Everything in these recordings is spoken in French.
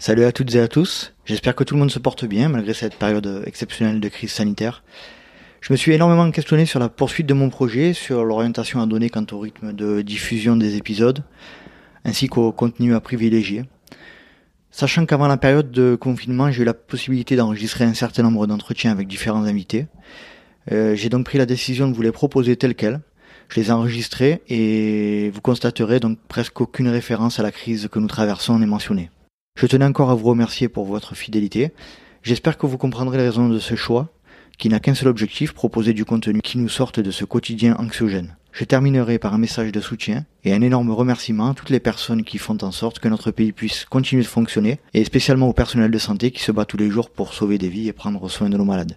Salut à toutes et à tous, j'espère que tout le monde se porte bien malgré cette période exceptionnelle de crise sanitaire. Je me suis énormément questionné sur la poursuite de mon projet, sur l'orientation à donner quant au rythme de diffusion des épisodes, ainsi qu'au contenu à privilégier. Sachant qu'avant la période de confinement, j'ai eu la possibilité d'enregistrer un certain nombre d'entretiens avec différents invités, euh, j'ai donc pris la décision de vous les proposer tels quels. Je les ai enregistrés et vous constaterez donc presque aucune référence à la crise que nous traversons n'est mentionnée. Je tenais encore à vous remercier pour votre fidélité. J'espère que vous comprendrez les raisons de ce choix, qui n'a qu'un seul objectif, proposer du contenu qui nous sorte de ce quotidien anxiogène. Je terminerai par un message de soutien et un énorme remerciement à toutes les personnes qui font en sorte que notre pays puisse continuer de fonctionner, et spécialement au personnel de santé qui se bat tous les jours pour sauver des vies et prendre soin de nos malades.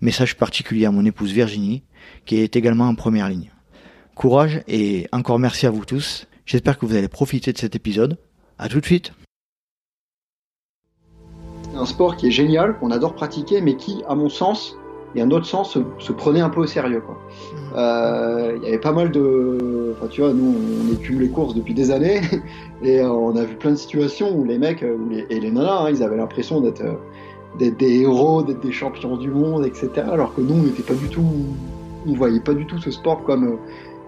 Message particulier à mon épouse Virginie, qui est également en première ligne. Courage et encore merci à vous tous. J'espère que vous allez profiter de cet épisode. À tout de suite. Un sport qui est génial, qu'on adore pratiquer, mais qui, à mon sens, et un autre sens, se, prenait un peu au sérieux. Euh, il y avait pas mal de. Enfin, tu vois, nous, on écume les courses depuis des années, et euh, on a vu plein de situations où les mecs et les nanas, hein, ils avaient l'impression d'être euh, des héros, d'être des champions du monde, etc. Alors que nous, on n'était pas du tout, on voyait pas du tout ce sport comme euh,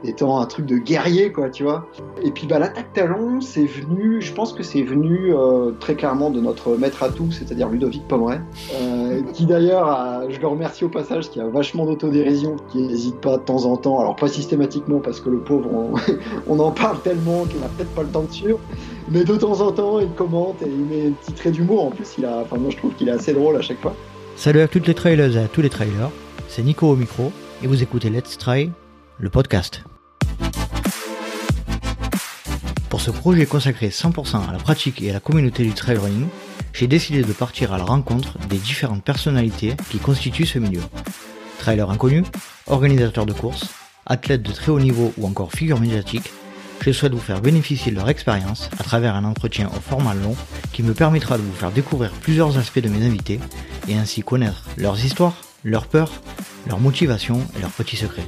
étant un truc de guerrier, quoi, tu vois. Et puis, bah, l'attaque talon, c'est venu, je pense que c'est venu euh, très clairement de notre maître à tout, c'est-à-dire Ludovic Pomeray, euh, qui d'ailleurs, je le remercie au passage, qui a vachement d'autodérision, qui n'hésite pas de temps en temps, alors pas systématiquement parce que le pauvre, on, en parle tellement qu'il n'a peut-être pas le temps de suivre, mais de temps en temps, il commente et il met un petit trait d'humour. En plus, il a, enfin, moi je trouve qu'il est assez drôle à chaque fois. Salut à toutes les trailers et à tous les trailers. C'est Nico au micro et vous écoutez Let's Try, le podcast. Pour ce projet consacré 100% à la pratique et à la communauté du trail running, j'ai décidé de partir à la rencontre des différentes personnalités qui constituent ce milieu. Trailers inconnus, organisateurs de courses, athlètes de très haut niveau ou encore figures médiatiques, je souhaite vous faire bénéficier de leur expérience à travers un entretien au format long qui me permettra de vous faire découvrir plusieurs aspects de mes invités et ainsi connaître leurs histoires, leurs peurs, leurs motivations et leurs petits secrets.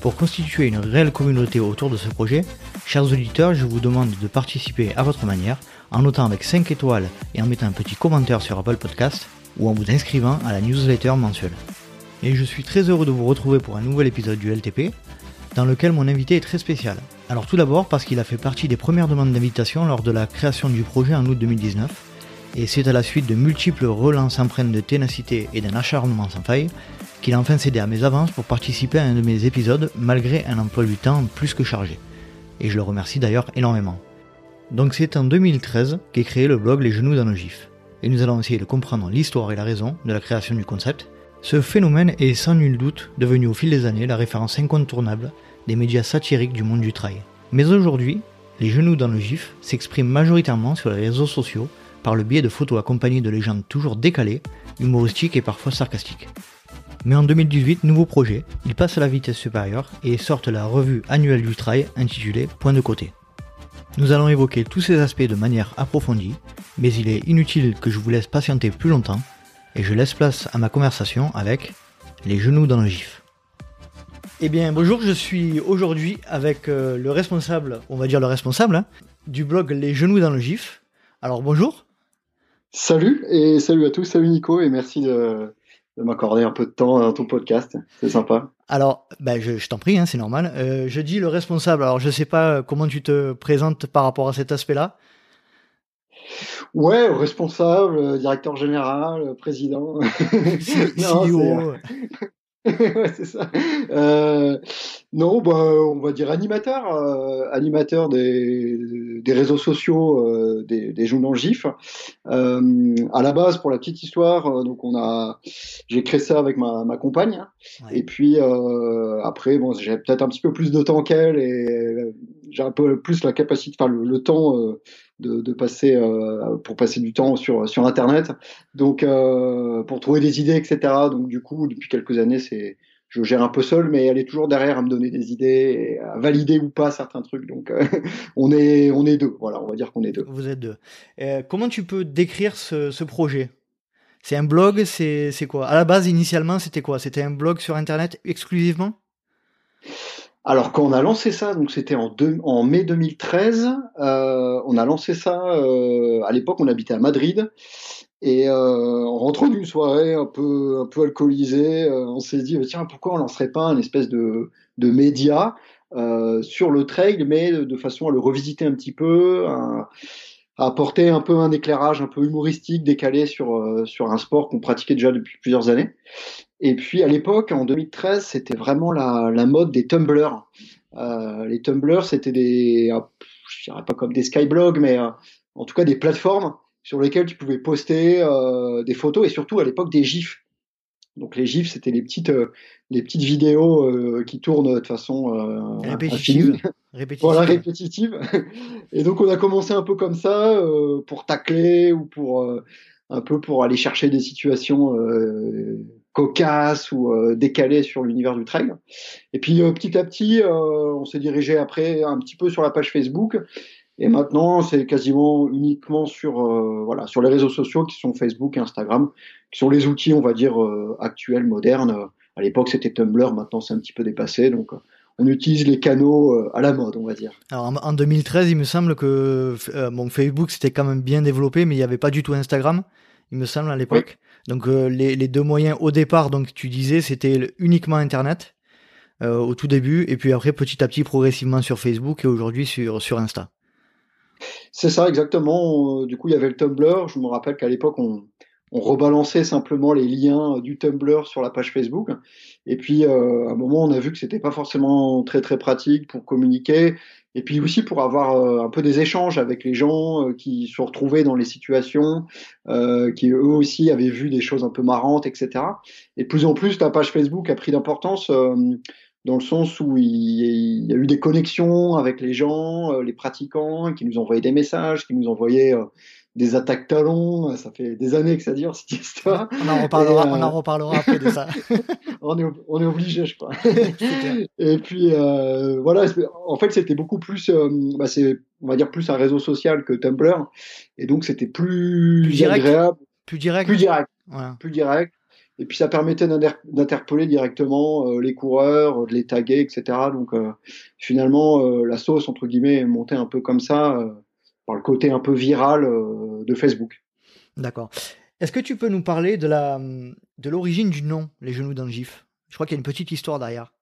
Pour constituer une réelle communauté autour de ce projet, chers auditeurs, je vous demande de participer à votre manière en notant avec 5 étoiles et en mettant un petit commentaire sur Apple Podcast ou en vous inscrivant à la newsletter mensuelle. Et je suis très heureux de vous retrouver pour un nouvel épisode du LTP, dans lequel mon invité est très spécial. Alors tout d'abord parce qu'il a fait partie des premières demandes d'invitation lors de la création du projet en août 2019, et c'est à la suite de multiples relances empreintes de ténacité et d'un acharnement sans faille qu'il a enfin cédé à mes avances pour participer à un de mes épisodes malgré un emploi du temps plus que chargé. Et je le remercie d'ailleurs énormément. Donc c'est en 2013 qu'est créé le blog Les Genoux dans le GIF. Et nous allons essayer de comprendre l'histoire et la raison de la création du concept. Ce phénomène est sans nul doute devenu au fil des années la référence incontournable des médias satiriques du monde du trail. Mais aujourd'hui, les genoux dans le gif s'expriment majoritairement sur les réseaux sociaux par le biais de photos accompagnées de légendes toujours décalées, humoristiques et parfois sarcastiques. Mais en 2018, nouveau projet, ils passent à la vitesse supérieure et sortent la revue annuelle du trail intitulée Point de côté. Nous allons évoquer tous ces aspects de manière approfondie, mais il est inutile que je vous laisse patienter plus longtemps et je laisse place à ma conversation avec les genoux dans le gif. Eh bien, bonjour, je suis aujourd'hui avec euh, le responsable, on va dire le responsable, hein, du blog Les Genoux dans le GIF. Alors, bonjour. Salut, et salut à tous, salut Nico, et merci de, m'accorder un peu de temps dans ton podcast, c'est sympa. Alors, ben, je, t'en prie, hein, c'est normal. Euh, je dis le responsable, alors je ne sais pas comment tu te présentes par rapport à cet aspect-là. Ouais, responsable, directeur général, président. CEO. c'est ça. Euh, non, bah, on va dire animateur, euh, animateur des, des, réseaux sociaux, euh, des, des journaux GIF. Euh, à la base, pour la petite histoire, donc on a, j'ai créé ça avec ma, ma compagne. Et puis après, bon, j'ai peut-être un petit peu plus de temps qu'elle et j'ai un peu plus la capacité, enfin le, temps de, passer pour passer du temps sur sur internet donc pour trouver des idées etc donc du coup depuis quelques années c'est je gère un peu seul, mais elle est toujours derrière à me donner des idées, à valider ou pas certains trucs. Donc, euh, on est on est deux. Voilà, on va dire qu'on est deux. Vous êtes deux. Euh, comment tu peux décrire ce, ce projet? C'est un blog C'est quoi? À la base, initialement, c'était quoi? C'était un blog sur Internet exclusivement? Alors quand on a lancé ça, donc c'était en, mai 2013, euh, on a lancé ça. Euh, à l'époque, on habitait à Madrid et euh, en rentrant d'une soirée un peu un peu alcoolisée, euh, on s'est dit tiens pourquoi on lancerait pas un espèce de de média sur le trail, mais de, façon à le revisiter un petit peu, à, apporter un peu un éclairage un peu humoristique, décalé sur sur un sport qu'on pratiquait déjà depuis plusieurs années. Et puis à l'époque, en 2013, c'était vraiment la, la mode des tumblers. Euh, les tumblers, c'était des, je dirais pas comme des skyblogs, mais en tout cas des plateformes sur lesquels tu pouvais poster euh, des photos et surtout à l'époque des gifs. Donc les gifs, c'était les petites, euh, les petites vidéos euh, qui tournent de façon euh, répétitive. répétitive. Voilà, répétitive. Et donc on a commencé un peu comme ça euh, pour tacler ou pour un peu pour aller chercher des situations cocasses ou décalées sur l'univers du trail. Et puis petit à petit, on s'est dirigé après un petit peu sur la page Facebook et maintenant, c'est quasiment uniquement sur euh, voilà sur les réseaux sociaux qui sont Facebook et Instagram, qui sont les outils, on va dire euh, actuels, modernes. À l'époque, c'était Tumblr. Maintenant, c'est un petit peu dépassé. Donc, on utilise les canaux euh, à la mode, on va dire. Alors, en 2013, il me semble que mon Facebook c'était quand même bien développé, mais il n'y avait pas du tout Instagram. Il me semble à l'époque. Donc, les, les, deux moyens au départ, donc tu disais, c'était uniquement Internet. au tout début, et puis après petit à petit progressivement sur Facebook et aujourd'hui sur, sur Insta. C'est ça, exactement. Du coup, il y avait le Tumblr. Je me rappelle qu'à l'époque, on, rebalançait simplement les liens du Tumblr sur la page Facebook. Et puis, euh, à un moment, on a vu que c'était pas forcément très très pratique pour communiquer. Et puis aussi pour avoir euh, un peu des échanges avec les gens euh, qui se retrouvaient dans les situations, qui eux aussi avaient vu des choses un peu marrantes, etc. Et de plus en plus, la page Facebook a pris d'importance dans le sens où il, y a eu des connexions avec les gens, euh, les pratiquants, qui nous envoyaient des messages, qui nous envoyaient euh, des attaques talons. Ça fait des années que ça dure cette histoire. On en reparlera, on en euh, reparlera après de ça. on, est, on est obligé, je crois. Et puis voilà, en fait, c'était beaucoup plus, bah, c'est, on va dire plus un réseau social que Tumblr, et donc c'était plus, plus direct, agréable, plus direct, plus direct, plus direct. Et puis ça permettait d'interpeller directement euh, les coureurs, de les taguer, etc. Donc euh, finalement, euh, la sauce, entre guillemets, est montée un peu comme ça, par le côté un peu viral de Facebook. D'accord. Est-ce que tu peux nous parler de la de l'origine du nom, les genoux d'un gif? Je crois qu'il y a une petite histoire derrière.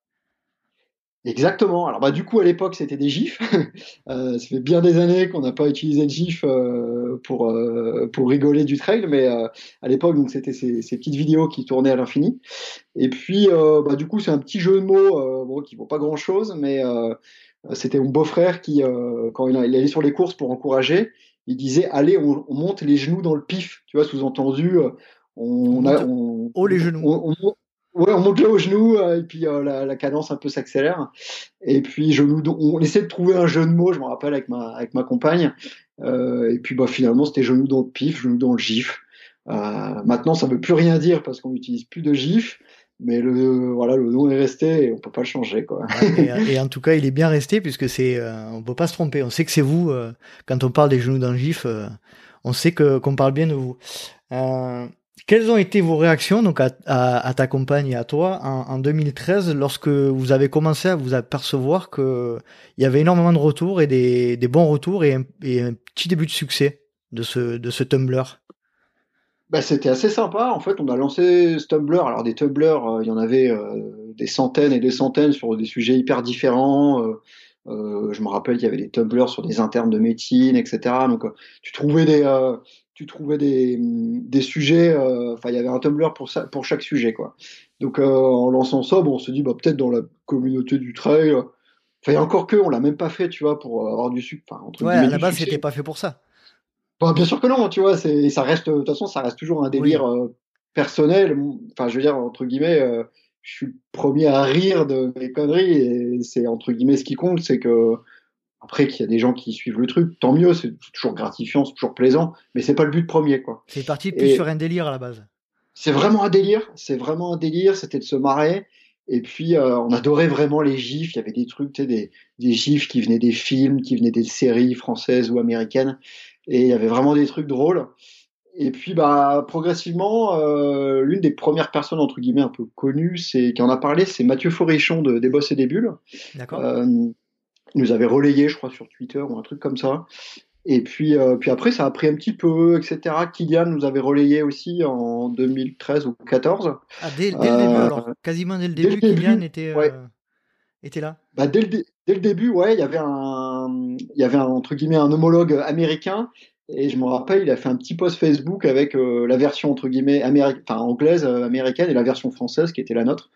Exactement. Alors bah du coup à l'époque c'était des gifs. euh, ça fait bien des années qu'on n'a pas utilisé de gifs euh, pour euh, pour rigoler du trail, mais euh, à l'époque donc c'était ces, ces, petites vidéos qui tournaient à l'infini. Et puis bah du coup c'est un petit jeu de mots bon, qui vaut pas grand chose, mais c'était mon beau-frère qui quand il, allait sur les courses pour encourager, il disait allez on, on monte les genoux dans le pif, tu vois sous-entendu. On, on, a, on, oh les genoux. On, Ouais, on monte là au genou euh, et puis euh, la, la, cadence un peu s'accélère. Et puis genou, on essaie de trouver un jeu de mots, je me rappelle avec ma avec ma compagne. Euh, et puis bah finalement c'était genou dans le pif, genou dans le gif. Euh, maintenant ça veut plus rien dire parce qu'on n'utilise plus de gif. Mais le voilà le nom est resté et on peut pas le changer quoi. et, en tout cas il est bien resté puisque c'est on peut pas se tromper. On sait que c'est vous quand on parle des genoux dans gif. on sait que qu'on parle bien de vous. Euh, quelles ont été vos réactions donc à, ta compagne et à toi en, en, 2013 lorsque vous avez commencé à vous apercevoir que il y avait énormément de retours et des, des bons retours et un, et un, petit début de succès de ce, de ce Tumblr? Bah, C'était assez sympa. En fait, on a lancé ce Tumblr. Alors, des Tumblr, euh, il y en avait euh, des centaines et des centaines sur des sujets hyper différents. Euh, je me rappelle qu'il y avait des Tumblr sur des internes de médecine, etc. Donc, tu trouvais des, tu trouvais des, des sujets, enfin il y avait un Tumblr pour ça, pour chaque sujet quoi. Donc en lançant ça, bon, on se dit bah peut-être dans la communauté du trail, enfin encore que on l'a même pas fait, tu vois, pour avoir du sucre. Enfin entre ouais, à la base c'était pas fait pour ça. Bah, bien sûr que non, tu vois, c'est ça reste de toute façon ça reste toujours un délire euh, personnel. Enfin je veux dire entre guillemets, je suis le premier à rire de mes conneries et c'est entre guillemets ce qui compte, c'est que après, qu'il y a des gens qui suivent le truc, tant mieux, c'est toujours gratifiant, c'est toujours plaisant, mais c'est pas le but premier, quoi. C'est parti plus sur un délire à la base. C'est vraiment un délire, c'est vraiment un délire, c'était de se marrer. Et puis, euh, on adorait vraiment les gifs. Il y avait des trucs, tu sais, des, des gifs qui venaient des films, qui venaient des séries françaises ou américaines. Et il y avait vraiment des trucs drôles. et puis, bah, progressivement, euh, l'une des premières personnes, entre guillemets, un peu connues, c'est, qui en a parlé, c'est Mathieu Forichon de Des Bosses et des Bulles. D'accord. Euh, il nous avait relayé, je crois, sur Twitter ou un truc comme ça. Et puis, euh, puis après, ça a pris un petit peu, etc. Kylian nous avait relayé aussi en 2013 ou 2014. Ah, dès, dès le début, Euh, alors. Quasiment dès le dès début, le début, Kylian était, ouais. Était là? Bah, dès, le, dès le début, ouais, il y avait un, il y avait entre guillemets un homologue américain. Et je me rappelle, il a fait un petit post Facebook avec euh, la version entre guillemets améri- anglaise, euh, américaine et la version française qui était la nôtre.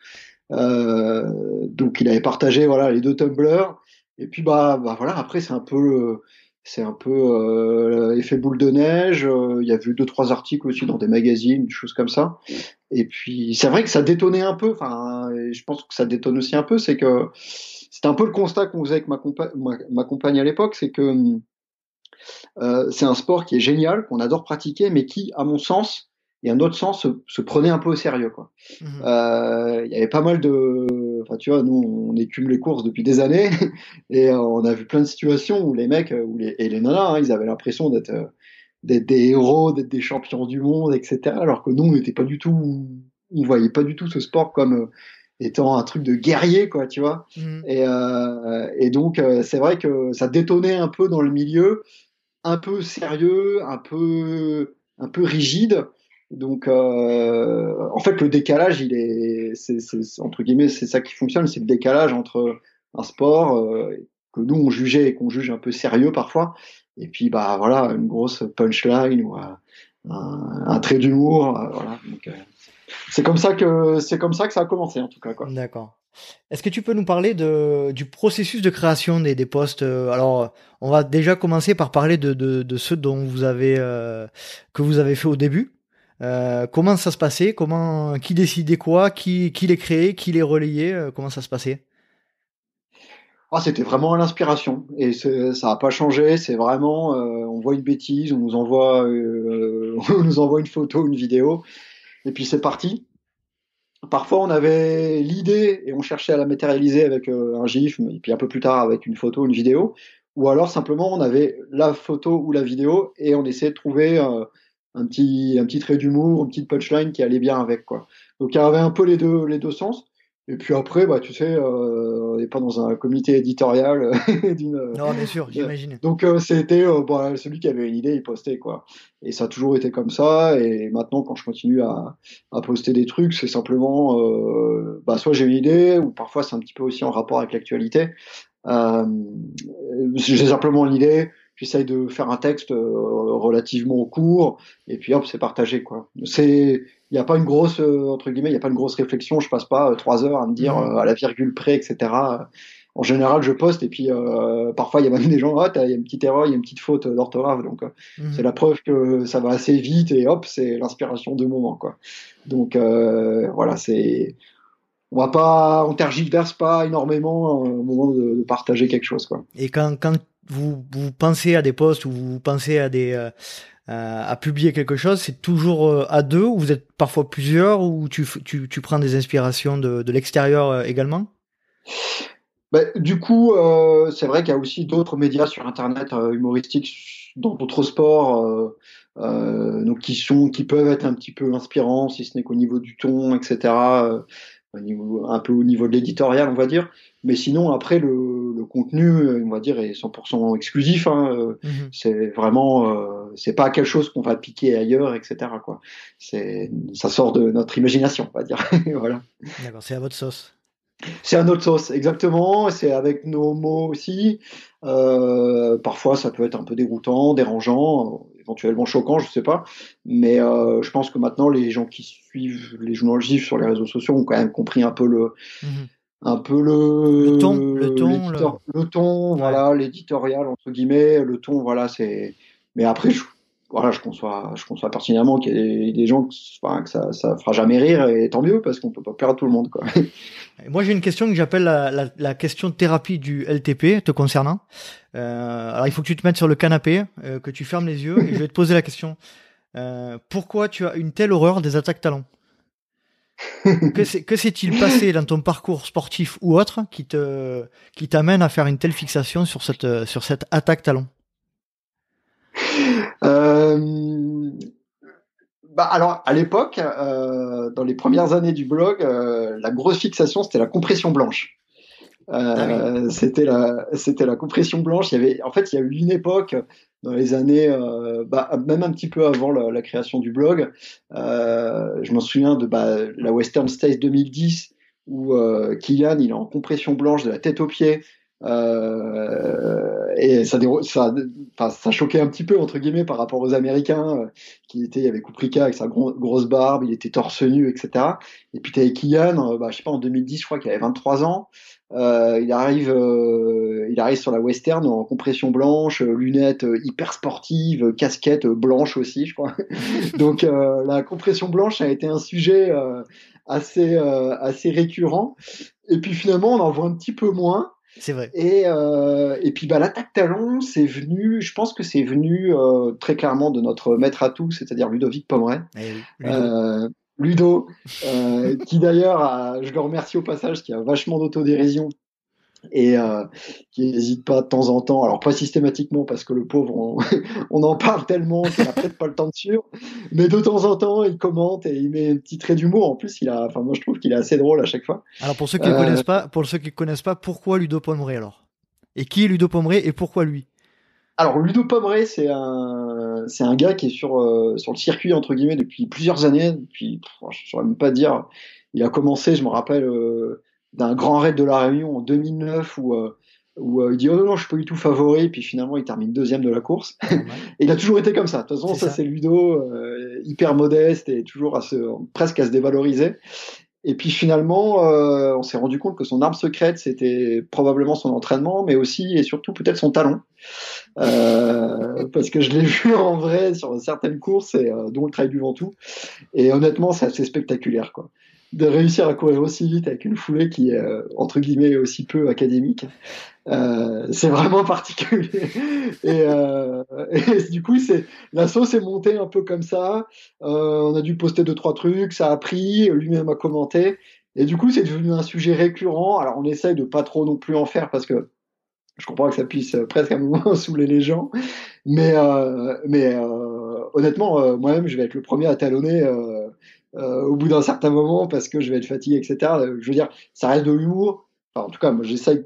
Euh, donc il avait partagé voilà les deux Tumblr. Et puis bah, bah voilà, après c'est un peu c'est un peu euh, effet boule de neige. Euh, Il y a eu deux trois articles aussi dans des magazines, des choses comme ça. Et puis c'est vrai que ça détonnait un peu. Enfin, je pense que ça détonne aussi un peu, c'est que c'était un peu le constat qu'on faisait avec ma, compa- ma, ma compagne à l'époque, c'est que euh, c'est un sport qui est génial, qu'on adore pratiquer, mais qui, à mon sens, et à notre sens, se, se prenait un peu au sérieux. Quoi. Mhm. Euh, Il y avait pas mal de, enfin tu vois, nous on écume les courses depuis des années et euh, on a vu plein de situations où les mecs euh, où les, et les nanas, hein, ils avaient l'impression d'être d'être des héros, d'être des champions du monde, etc. Alors que nous on n'était pas du tout, on voyait pas du tout ce sport comme étant un truc de guerrier, quoi, tu vois. Mhm. Et, euh, et donc, c'est vrai que ça détonnait un peu dans le milieu, un peu sérieux, un peu, un peu rigide. Donc, euh, en fait, le décalage, il est, c'est, entre guillemets, c'est ça qui fonctionne, c'est le décalage entre un sport euh, que nous on jugeait et qu'on juge un peu sérieux parfois, et puis bah voilà, une grosse punchline ou un, un- trait d'humour, euh, voilà. Euh, c'est comme ça que c'est comme ça que ça a commencé en tout cas. D'accord. Est-ce que tu peux nous parler de, du processus de création des, des postes euh, Alors, on va déjà commencer par parler de, de, de ceux dont vous avez euh, que vous avez fait au début. Euh, comment ça se passait? Comment qui décidait quoi? Qui qui les créait? Qui les relayait? Euh, Comment ça se passait? Ah, c'était vraiment à l'inspiration. Et ça n'a pas changé. C'est vraiment, euh, on voit une bêtise, on nous envoie, on nous envoie une photo, une vidéo, et puis c'est parti. Parfois, on avait l'idée et on cherchait à la matérialiser avec un gif, et puis un peu plus tard avec une photo, une vidéo, ou alors simplement on avait la photo ou la vidéo et on essayait de trouver un petit, un petit trait d'humour, une petite punchline qui allait bien avec quoi. Donc il y avait un peu les deux, les deux sens. Et puis après, bah tu sais, euh, on n'est pas dans un comité éditorial d'une. Non, bien sûr, j'imagine. Donc euh, c'était euh, bah, celui qui avait une idée, il postait quoi. Et ça a toujours été comme ça. Et maintenant, quand je continue à, à poster des trucs, c'est simplement, euh, bah, soit j'ai une idée, ou parfois c'est un petit peu aussi en rapport avec l'actualité. Euh, j'ai simplement une idée, j'essaye de faire un texte euh, relativement court, et puis hop, c'est partagé quoi. C'est, il n'y a pas une grosse euh, entre guillemets, il n'y a pas une grosse réflexion. Je passe pas euh, trois heures à me dire euh, à la virgule près, etc. En général, je poste et puis euh, parfois il y a même des gens, t'as- il y a une petite erreur, il y a une petite faute d'orthographe, donc Mhm. c'est la preuve que ça va assez vite et hop, c'est l'inspiration de moment quoi. Donc euh, voilà, c'est on va pas, on tergiverse pas énormément au moment de, de partager quelque chose quoi. Et quand, quand vous, pensez à des posts ou vous pensez à euh, à publier quelque chose, c'est toujours euh, à deux ou vous êtes parfois plusieurs ou tu, prends des inspirations de, l'extérieur euh, également? Ben, du coup, euh, c'est vrai qu'il y a aussi d'autres médias sur Internet euh, humoristiques dans d'autres sports, euh, euh, donc qui sont, qui peuvent être un petit peu inspirants, si ce n'est qu'au niveau du ton, etc. au niveau, un peu au niveau de l'éditorial, on va dire. Mais sinon, après, le, le contenu, on va dire, est 100% exclusif. Hein, euh, Mhm. c'est vraiment, euh, c'est pas quelque chose qu'on va piquer ailleurs, etc. Quoi. C'est, ça sort de notre imagination, on va dire. voilà. D'accord, c'est à votre sauce. C'est à notre sauce, exactement. C'est avec nos mots aussi. Euh, parfois, ça peut être un peu déroutant, dérangeant, éventuellement choquant, je sais pas. Mais euh, je pense que maintenant, les gens qui suivent les journalistes sur les réseaux sociaux ont quand même compris un peu le, Mhm. un peu le, Le ton, le ton, l'éditor- le ton, voilà, l'éditorial entre guillemets, le ton, voilà, c'est. Mais après, je, voilà, je conçois, je conçois pertinemment qu'il y a des, gens, que, que ça, ça fera jamais rire, et tant mieux parce qu'on peut pas plaire à tout le monde, quoi. Moi, j'ai une question que j'appelle la, la, la question de thérapie du LTP te concernant. Euh, alors, il faut que tu te mettes sur le canapé, euh, que tu fermes les yeux, et je vais te poser la question. Euh, pourquoi tu as une telle horreur des attaques s'est- que s'est-il passé dans ton parcours sportif ou autre qui te qui t'amène à faire une telle fixation sur cette sur cette attaque talon Euh, bah, alors, à l'époque, euh, dans les premières années du blog, euh, la grosse fixation, c'était la compression blanche. Ah C'était la, c'était la compression blanche. Il y avait, en fait, il y a eu une époque dans les années, euh, bah, même un petit peu avant la, la création du blog. Euh, je m'en souviens de bah, la Western States 2010 où euh, Kylian il est en compression blanche de la tête aux pieds. Euh, et ça, ça, ça choquait un petit peu entre guillemets par rapport aux Américains euh, qui étaient, il y avait Kuprika avec sa grosse barbe, il était torse nu, etc. Et puis t'avais Kylian, euh, bah, je sais pas en 2010, je crois qu'il avait 23 ans. Euh, il arrive, euh, il arrive sur la western en compression blanche, lunettes hyper sportives, casquette blanche aussi, je crois. Donc la compression blanche a été un sujet assez assez récurrent. Et puis finalement, on en voit un petit peu moins. C'est vrai. Et, euh, et puis bah, l'attaque talon, c'est venu, je pense que c'est venu euh, très clairement de notre maître à tout, c'est-à-dire Ludovic Pomeray. Eh euh, Ludo, qui d'ailleurs, je le remercie au passage, qui a vachement d'autodérision et euh, qui n'hésite pas de temps en temps, alors pas systématiquement parce que le pauvre, on, on en parle tellement qu'il n'a peut-être pas le temps de suivre, mais de temps en temps, il commente et il met un petit trait d'humour. En plus, il a, enfin moi je trouve qu'il est assez drôle à chaque fois. Alors pour ceux qui ne euh, connaissent pas, pour ceux qui connaissent pas, pourquoi Ludo Pomeray alors? Et qui est Ludo Pomeray et pourquoi lui? Alors Ludo Pomeray, c'est un, c'est un gars qui est sur euh, sur le circuit entre guillemets depuis plusieurs années. Depuis, je saurais même pas dire. Il a commencé, je me rappelle d'un grand raid de la Réunion en 2009 où, euh, où euh, il dit oh non, non je suis pas du tout favori puis finalement il termine deuxième de la course. Et il a toujours été comme ça. De toute façon ça, c'est Ludo euh, hyper modeste et toujours à se, presque à se dévaloriser. Et puis finalement on s'est rendu compte que son arme secrète c'était probablement son entraînement mais aussi et surtout peut-être son talent parce que je l'ai vu en vrai sur certaines courses et dont le trail du Ventoux. Et honnêtement c'est assez spectaculaire quoi de réussir à courir aussi vite avec une foulée qui est euh, entre guillemets aussi peu académique. Euh, c'est vraiment particulier. Et, euh, et du coup, c'est la sauce est montée un peu comme ça. On a dû poster deux trois trucs, ça a pris. Lui-même a commenté. Et du coup, c'est devenu un sujet récurrent. Alors, on essaye de pas trop non plus en faire parce que je comprends que ça puisse presque à un moment saouler les gens. Mais, mais honnêtement, moi-même, je vais être le premier à talonner au bout d'un certain moment parce que je vais être fatigué, etc. Je veux dire, ça reste de l'humour. Enfin, en tout cas, moi, j'essaye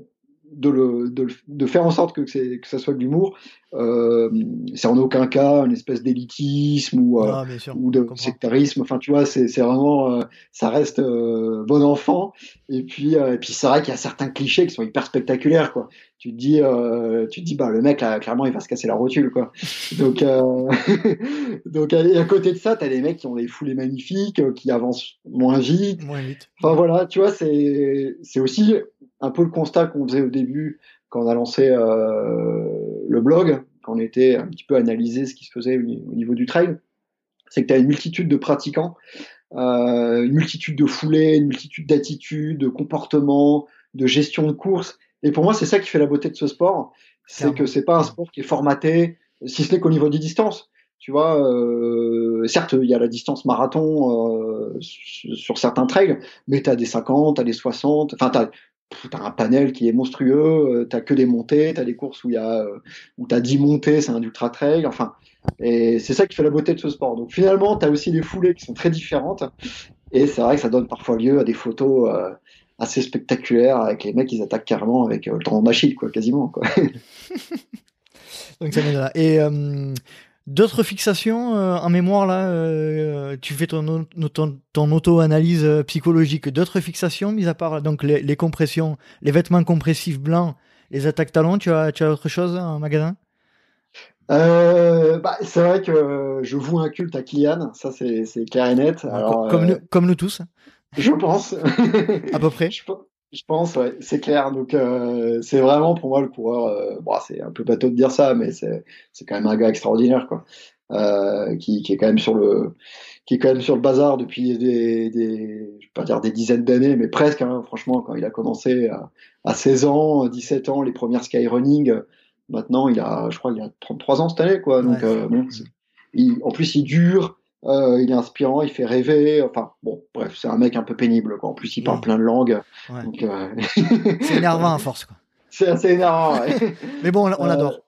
de, le, de, de, faire en sorte que, que ça soit de l'humour. Euh, c'est en aucun cas une espèce d'élitisme ou, euh, ah, ou de sectarisme. Enfin, tu vois, c'est vraiment, euh, ça reste euh, bon enfant. Et puis, et puis c'est vrai qu'il y a certains clichés qui sont hyper spectaculaires, quoi. Tu te dis, tu te dis, bah le mec là, clairement, il va se casser la rotule, quoi. Donc, donc à côté de ça, t'as des mecs qui ont des foulées magnifiques, qui avancent moins vite. Moins vite. Enfin voilà, tu vois, c'est c'est aussi un peu le constat qu'on faisait au début quand on a lancé euh, le blog, quand on était un petit peu analysé ce qui se faisait au niveau du trail, c'est que tu as une multitude de pratiquants, euh, une multitude de foulées, une multitude d'attitudes, de comportements, de gestion de course. Et pour moi, c'est ça qui fait la beauté de ce sport, c'est que c'est pas un sport qui est formaté, si ce n'est qu'au niveau des distances. Tu vois, euh, certes, il y a la distance marathon euh, sur certains trails, mais tu as des 50, tu as des 60, enfin, tu t'as un panel qui est monstrueux, euh, t'as que des montées, t'as des courses où il y a euh, où t'as 10 montées, c'est un ultra trail, enfin et c'est ça qui fait la beauté de ce sport. Donc finalement, t'as aussi des foulées qui sont très différentes et c'est vrai que ça donne parfois lieu à des photos euh, assez spectaculaires avec les mecs qui attaquent carrément avec le tendon d'Achille quoi, quasiment quoi. Donc ça et D'autres fixations euh, en mémoire là, euh, tu fais ton, ton, auto-analyse euh, psychologique. D'autres fixations, mis à part donc les, compressions, les vêtements compressifs blancs, les attaques talons, tu as, tu as autre chose en magasin? Bah, c'est vrai que je voue un culte à Kylian, ça c'est clair et net. Alors, comme, nous, comme nous tous. Je pense. à peu près. Je pense, ouais, c'est clair. Donc, euh, c'est vraiment pour moi le coureur. Euh, bon, c'est un peu bateau de dire ça, mais c'est quand même un gars extraordinaire, quoi. Euh, qui, qui, est quand même sur le qui est quand même sur le bazar depuis des, des je vais pas dire des dizaines d'années, mais presque. Hein, franchement, quand il a commencé à, à, 16 ans, 17 ans, les premières skyrunning, maintenant il a, je crois, il a 33 ans cette année, quoi. Donc, euh, bon, il, en plus, il dure. Euh, il est inspirant, il fait rêver. Enfin, bon, bref, c'est un mec un peu pénible. Quoi. En plus, il parle plein de langues. Euh, c'est énervant à force. C'est assez énervant. Mais bon, on, l'adore.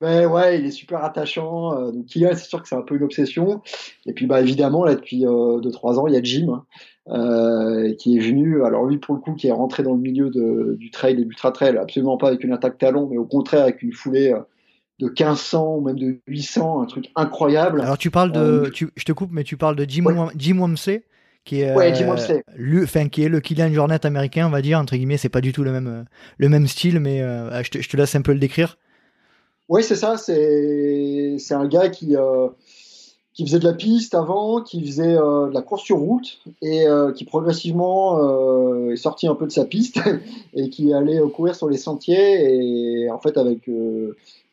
Ben ouais, il est super attachant. Euh, donc Kylian, c'est sûr que c'est un peu une obsession. Et puis bah évidemment là depuis 2-3 ans, il y a Jim hein, euh, qui est venu. Alors lui pour le coup, qui est rentré dans le milieu de, du trail et du ultra trail, absolument pas avec une attaque talon, mais au contraire avec une foulée de 1500 ou même de 800, un truc incroyable. Alors tu parles de, tu, je te coupe, mais tu parles de Jim, Jim Wamsey qui est, ouais, Jim lui, enfin, qui est le Kylian Jornet américain, on va dire entre guillemets. C'est pas du tout le même, le même style, mais je, te, je te laisse un peu le décrire. Oui, c'est ça. C'est c'est un gars qui euh, qui faisait de la piste avant, qui faisait euh, de la course sur route et euh, qui progressivement euh, est sorti un peu de sa piste et qui allait courir sur les sentiers et en fait avec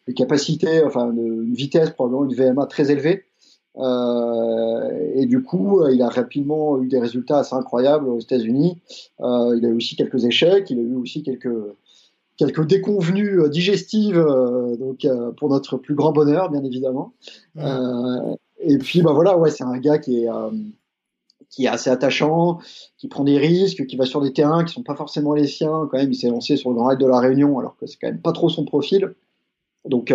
des capacités, enfin une vitesse probablement une VMA très élevée. et du coup, il a rapidement eu des résultats assez incroyables aux États-Unis. il a eu aussi quelques échecs, il a eu aussi quelques quelques déconvenues euh, digestives euh, donc euh, pour notre plus grand bonheur bien évidemment et puis bah voilà ouais c'est un gars qui est qui est assez attachant, qui prend des risques, qui va sur des terrains qui sont pas forcément les siens. Quand même, il s'est lancé sur le Grand Raid de la Réunion, alors que c'est quand même pas trop son profil. Donc,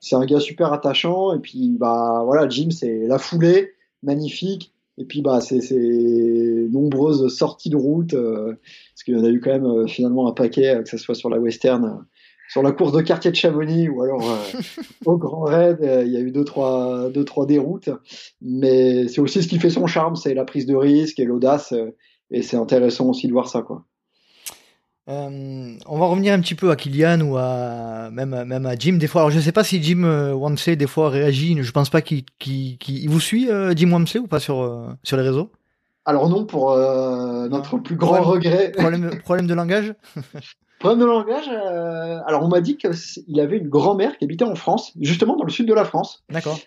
c'est un gars super attachant. Et puis, bah voilà, Jim, c'est la foulée, magnifique. Et puis bah c'est ces nombreuses sorties de route, euh, parce qu'il y en a eu quand même euh, finalement un paquet, euh, que ce soit sur la western, sur la course de quartier de Chamonix ou alors au Grand Raid, il y a eu deux trois deux trois déroutes. Mais c'est aussi ce qui fait son charme, c'est la prise de risque et l'audace, et c'est intéressant aussi de voir ça quoi. Euh, on va revenir un petit peu à Kylian ou à même, même à Jim des fois. Alors je sais pas si Jim euh, Wamsley des fois réagit. Je pense pas qu'il vous suit euh, Jim Wamsley ou pas sur euh, sur les réseaux? Alors non pour notre plus grand regret. Problème, problème de langage? problème de langage. alors on m'a dit qu'il avait une grand-mère qui habitait en France, justement dans le sud de la France. D'accord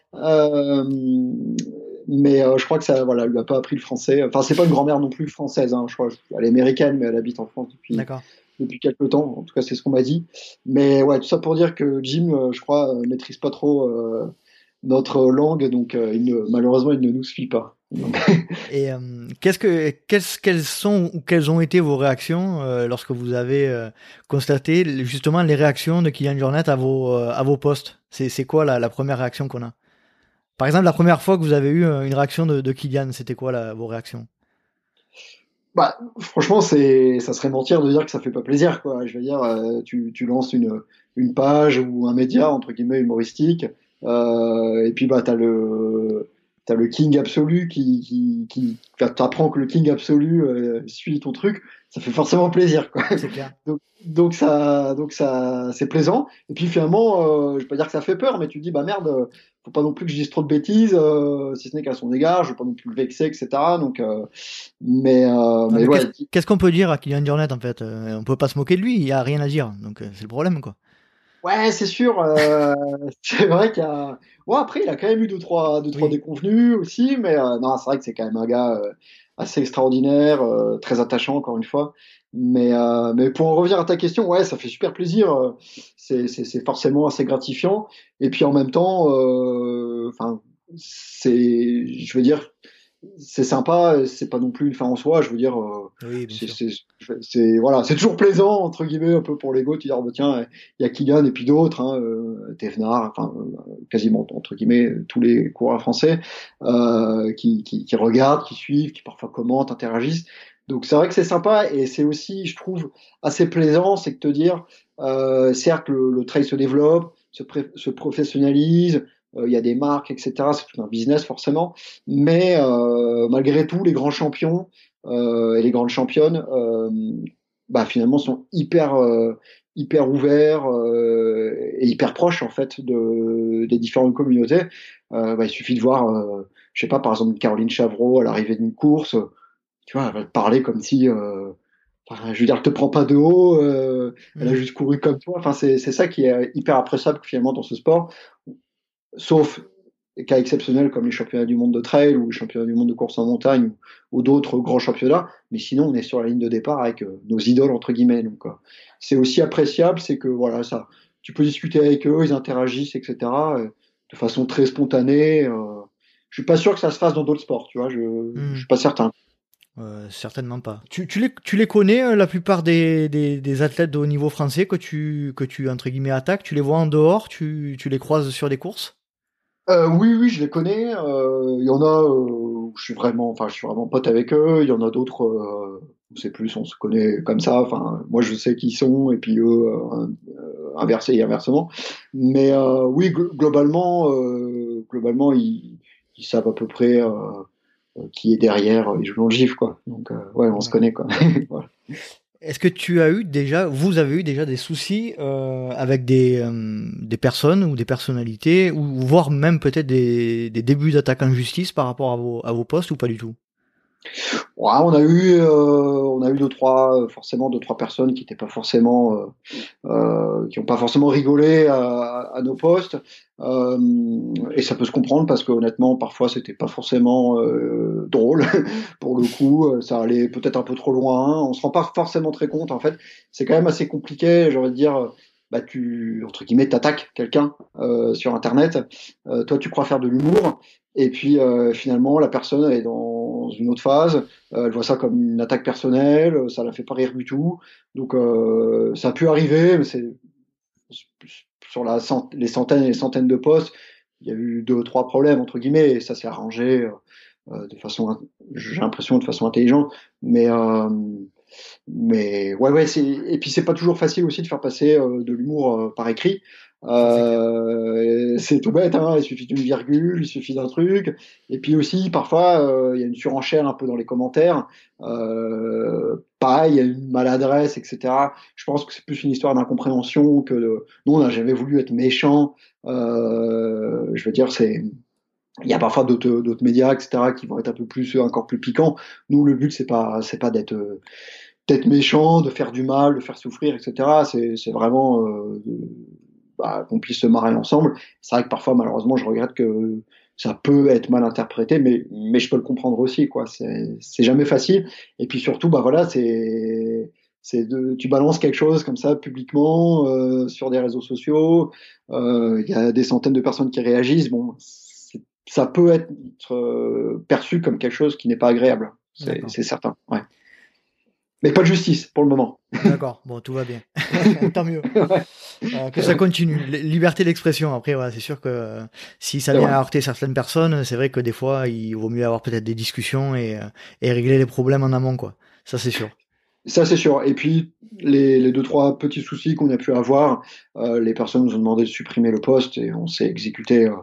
mais euh, je crois que ça, voilà, lui a pas appris le français. Enfin, c'est pas une grand-mère non plus française, hein, je crois. Elle est américaine, mais elle habite en France depuis, depuis quelques temps. En tout cas, c'est ce qu'on m'a dit. Mais ouais, tout ça pour dire que Jim, euh, je crois, euh, maîtrise pas trop notre langue, donc il ne, malheureusement, il ne nous suit pas. Et qu'est-ce que quelles, sont ou quelles ont été vos réactions lorsque vous avez constaté justement les réactions de Kylian Jornet à vos à vos postes? C'est quoi la, la première réaction qu'on a? Par exemple, la première fois que vous avez eu euh, une réaction de, de Kylian, c'était quoi la, vos réactions? Bah, franchement, c'est, ça serait mentir de dire que ça fait pas plaisir, quoi. Je veux dire, euh, tu, tu lances une, une page ou un média entre guillemets humoristique, euh, et puis bah t'as le, t'as le king absolu qui, qui, que le king absolu euh, suit ton truc, ça fait forcément plaisir, quoi. C'est clair. Donc, donc ça, donc ça, c'est plaisant. Et puis finalement, je vais pas dire que ça fait peur, mais tu dis bah merde, faut pas non plus que je dise trop de bêtises, euh, si ce n'est qu'à son égard, je veux pas non plus le vexer, etc. Donc, euh, mais, euh, mais, ouais. Qu'est-ce qu'on peut dire à Kylian Jornet en fait On peut pas se moquer de lui, il y a rien à dire, donc c'est le problème quoi. Ouais, c'est sûr. c'est vrai qu'il y a. Après, il a quand même eu deux trois, deux trois déconvenus aussi, mais non, c'est vrai que c'est quand même un gars assez extraordinaire, très attachant encore une fois. Mais, euh, mais pour en revenir à ta question, ouais, ça fait super plaisir. Euh, c'est forcément assez gratifiant. Et puis en même temps, euh, enfin, c'est, je veux dire, c'est sympa. C'est pas non plus une fin en soi. Je veux dire, oui, c'est voilà, c'est toujours plaisant entre guillemets un peu pour l'ego. Tu dis, oh, bah, tiens, il y a Kylian et puis d'autres, hein, Thévenard, enfin quasiment entre guillemets tous les coureurs français qui, qui, qui regardent, qui suivent, qui parfois commentent, interagissent. Donc c'est vrai que c'est sympa et c'est aussi, je trouve, assez plaisant, c'est de te dire, euh, certes, le, le, trail se développe, se, se professionnalise, euh, il y a des marques, etc. C'est tout un business forcément, mais euh, malgré tout, les grands champions euh, et les grandes championnes, euh, bah, finalement, sont hyper hyper ouverts et hyper proches en fait de, des différentes communautés. Bah, il suffit de voir, je sais pas, par exemple, Caroline Chavreau à l'arrivée d'une course tu vois, elle va te parler comme si, euh, enfin, je veux dire, elle te prend pas de haut, euh, elle a mm. juste couru comme toi. Enfin, c'est ça qui est hyper appréciable finalement dans ce sport, sauf des cas exceptionnels comme les championnats du monde de trail ou les championnats du monde de course en montagne ou, d'autres grands championnats. Mais sinon, on est sur la ligne de départ avec euh, nos idoles entre guillemets. Donc, c'est aussi appréciable, c'est que voilà, ça, tu peux discuter avec eux, ils interagissent, etc. de façon très spontanée. je suis pas sûr que ça se fasse dans d'autres sports, tu vois. Je, mm. je suis pas certain. euh, certainement pas. Tu, tu, les, tu les connais, euh, la plupart des, des, des, athlètes de haut niveau français que tu, que tu entre guillemets, attaques Tu les vois en dehors tu, tu les croises sur des courses? Euh, Oui, oui, je les connais. Il y en a où je suis vraiment, enfin, je suis vraiment pote avec eux. Il y en a d'autres, on sait plus, on se connaît comme ça. Enfin, moi, je sais qui ils sont, et puis eux, inversé et inversement. Mais oui, globalement, globalement, ils, ils savent à peu près euh, qui est derrière les joue le gif quoi. Donc euh, ouais, on se connaît quoi. Est-ce que tu as eu déjà, vous avez eu déjà des soucis euh, avec des, euh, des personnes ou des personnalités, ou voire même peut-être des, des débuts d'attaque en justice par rapport à vos, à vos postes ou pas du tout? Ouais, on a eu, euh, on a eu deux trois, forcément deux trois personnes qui n'étaient pas forcément, euh, euh, qui n'ont pas forcément rigolé à, à nos postes, et ça peut se comprendre parce que honnêtement, parfois c'était pas forcément drôle. Pour le coup, ça allait peut-être un peu trop loin. On se rend pas forcément très compte. En fait, c'est quand même assez compliqué. J'aurais dire bah, tu entre guillemets quelqu'un euh, sur internet. Euh, toi tu crois faire de l'humour. Et puis euh, finalement la personne est dans une autre phase. Elle voit ça comme une attaque personnelle. Ça la fait pas rire du tout. Donc ça a pu arriver mais c'est sur la les centaines et les centaines de postes il y a eu deux trois problèmes entre guillemets et ça s'est arrangé de façon j'ai l'impression de façon intelligente. Mais mais ouais, ouais, c'est et puis c'est pas toujours facile aussi de faire passer euh, de l'humour euh, par écrit. Euh, c'est tout bête, hein, il suffit d'une virgule, il suffit d'un truc. Et puis aussi, parfois, il y a une surenchère un peu dans les commentaires. Pareil, il y a une maladresse, etc. Je pense que c'est plus une histoire d'incompréhension que de... Nous, on n'a jamais voulu être méchant. je veux dire, c'est il y a parfois d'autres d'autres médias etc qui vont être un peu plus encore plus piquants nous le but c'est pas c'est pas d'être d'être méchant, de faire du mal, de faire souffrir, etc. C'est vraiment euh, bah, qu'on puisse se marrer ensemble. C'est vrai que parfois, malheureusement, je regrette que ça peut être mal interprété, mais, mais je peux le comprendre aussi. quoi. C'est jamais facile. Et puis surtout, bah voilà, c'est c'est de tu balances quelque chose comme ça publiquement euh, sur des réseaux sociaux. Euh, il y a des centaines de personnes qui réagissent. Bon, ça peut être euh, perçu comme quelque chose qui n'est pas agréable. C'est certain. Ouais. Mais pas de justice pour le moment. D'accord, bon, tout va bien. Tant mieux. Euh, que ça continue. Liberté d'expression, après, c'est sûr que euh, si ça vient à heurter certaines personnes, c'est vrai que des fois, il vaut mieux avoir peut-être des discussions et, et régler les problèmes en amont, quoi. Ça, c'est sûr. Ça, c'est sûr. Et puis, les, les, deux, trois petits soucis qu'on a pu avoir, euh, les personnes nous ont demandé de supprimer le poste et on s'est exécuté euh,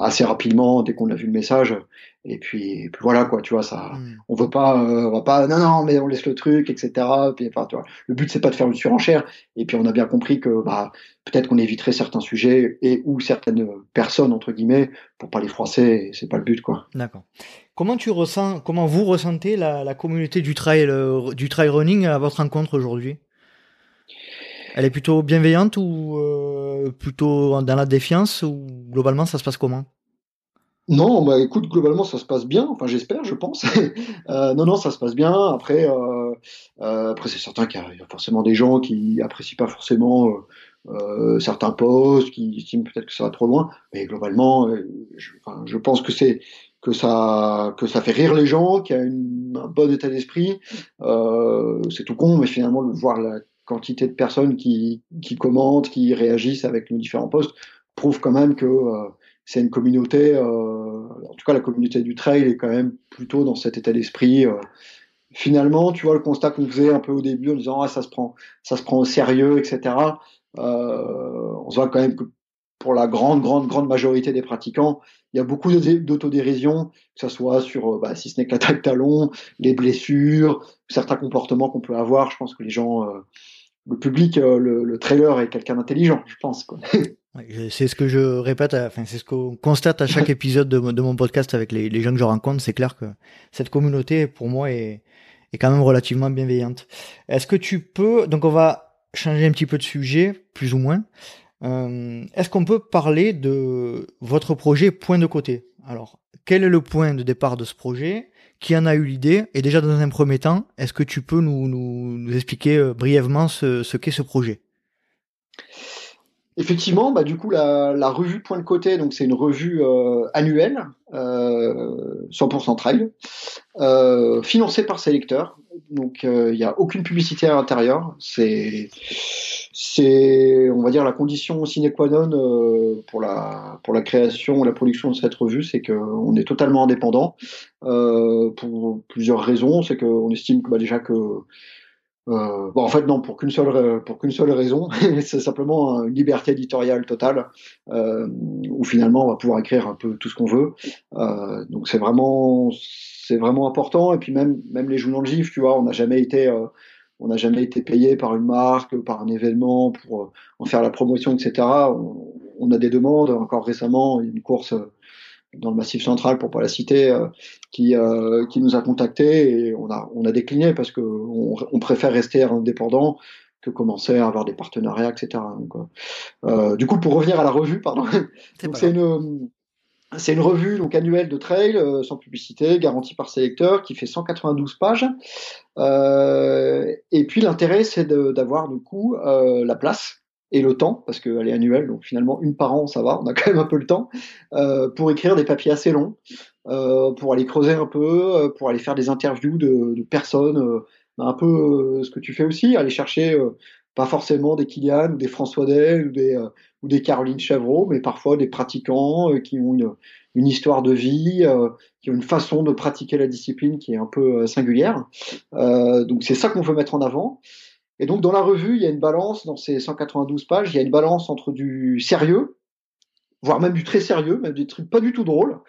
assez rapidement dès qu'on a vu le message. Et puis, puis voilà quoi, tu vois ça. Mm. On veut pas, euh, on va pas, non non, mais on laisse le truc, etc. Puis, enfin, tu vois, le but c'est pas de faire une surenchère. Et puis on a bien compris que bah peut-être qu'on éviterait certains sujets et ou certaines personnes entre guillemets pour pas les froisser. C'est pas le but quoi. D'accord. Comment tu ressens, comment vous ressentez la, la communauté du trail, euh, du trail running à votre rencontre aujourd'hui? Elle est plutôt bienveillante ou euh, plutôt dans la défiance ou globalement ça se passe comment? Non, bah écoute, globalement ça se passe bien. Enfin, j'espère, je pense. euh, non, non, ça se passe bien. Après, euh, après c'est certain qu'il y, a forcément des gens qui apprécient pas forcément certains postes, qui estiment peut-être que ça va trop loin. Mais globalement, je, pense que c'est que ça que ça fait rire les gens, qu'il y a un bon état d'esprit. C'est tout con, mais finalement, voir la quantité de personnes qui, qui commentent, qui réagissent avec nos différents postes, prouve quand même que c'est une communauté, euh, en tout cas la communauté du trail est quand même plutôt dans cet état d'esprit. Euh. Finalement, tu vois le constat qu'on faisait un peu au début en disant ah ça se prend, ça se prend au sérieux, etc. Euh, on se voit quand même que pour la grande, grande, grande majorité des pratiquants, il y a beaucoup d'autodérision, que ce soit sur, bah, si ce n'est que l'attaque talon, les blessures, certains comportements qu'on peut avoir. Je pense que les gens, le public, le, le trailer est quelqu'un d'intelligent, je pense. Quoi. C'est ce que je répète, enfin c'est ce qu'on constate à chaque épisode de, mon podcast avec les, les gens que je rencontre. C'est clair que cette communauté, pour moi, est, est quand même relativement bienveillante. Est-ce que tu peux, donc on va changer un petit peu de sujet, plus ou moins. Euh, Est-ce qu'on peut parler de votre projet Point de côté? Alors, quel est le point de départ de ce projet? Qui en a eu l'idée. Et déjà dans un premier temps, est-ce que tu peux nous, expliquer euh, brièvement ce qu'est ce projet? Effectivement, bah, du coup, la, la revue Point de Côté, donc c'est une revue euh, annuelle, euh, 100% trail, euh, financée par ses lecteurs. Donc, il n'y a aucune publicité à l'intérieur. C'est, c'est, on va dire, la condition sine qua non euh, pour la pour la création la production de cette revue, c'est qu'on est totalement indépendant euh, pour plusieurs raisons. C'est qu'on estime bah, déjà que euh, bon, en fait, non, pour qu'une seule, pour qu'une seule raison, c'est simplement une liberté éditoriale totale, euh, où finalement on va pouvoir écrire un peu tout ce qu'on veut. Euh, donc c'est vraiment, c'est vraiment important. Et puis même, même les journaux de GIF, tu vois, on n'a jamais été, euh, on n'a jamais été payé par une marque, par un événement pour en faire la promotion, etc. On a des demandes. Encore récemment, une course dans le Massif Central, pour pas la citer, euh, qui, euh, qui nous a contactés et on a, on a décliné parce que on, on préfère rester indépendant que commencer à avoir des partenariats, etc. Donc, euh, du coup, pour revenir à la revue, pardon, c'est une c'est une revue donc annuelle de trail euh, sans publicité, garantie par ses lecteurs, qui fait 192 pages. Euh, et puis l'intérêt, c'est d'avoir du coup euh, la place et le temps, parce qu'elle est annuelle, donc finalement une par an, ça va, on a quand même un peu le temps, euh, pour écrire des papiers assez longs, euh, pour aller creuser un peu, euh, pour aller faire des interviews de, de personnes, euh, un peu euh, ce que tu fais aussi, aller chercher pas forcément des Kylian ou des François Day ou des, ou des Caroline Chavreau, mais parfois des pratiquants qui ont une, une histoire de vie, qui ont une façon de pratiquer la discipline qui est un peu singulière. donc c'est ça qu'on veut mettre en avant. Et donc dans la revue, il y a une balance, dans ces 192 pages, il y a une balance entre du sérieux, voire même du très sérieux, même des trucs pas du tout drôles,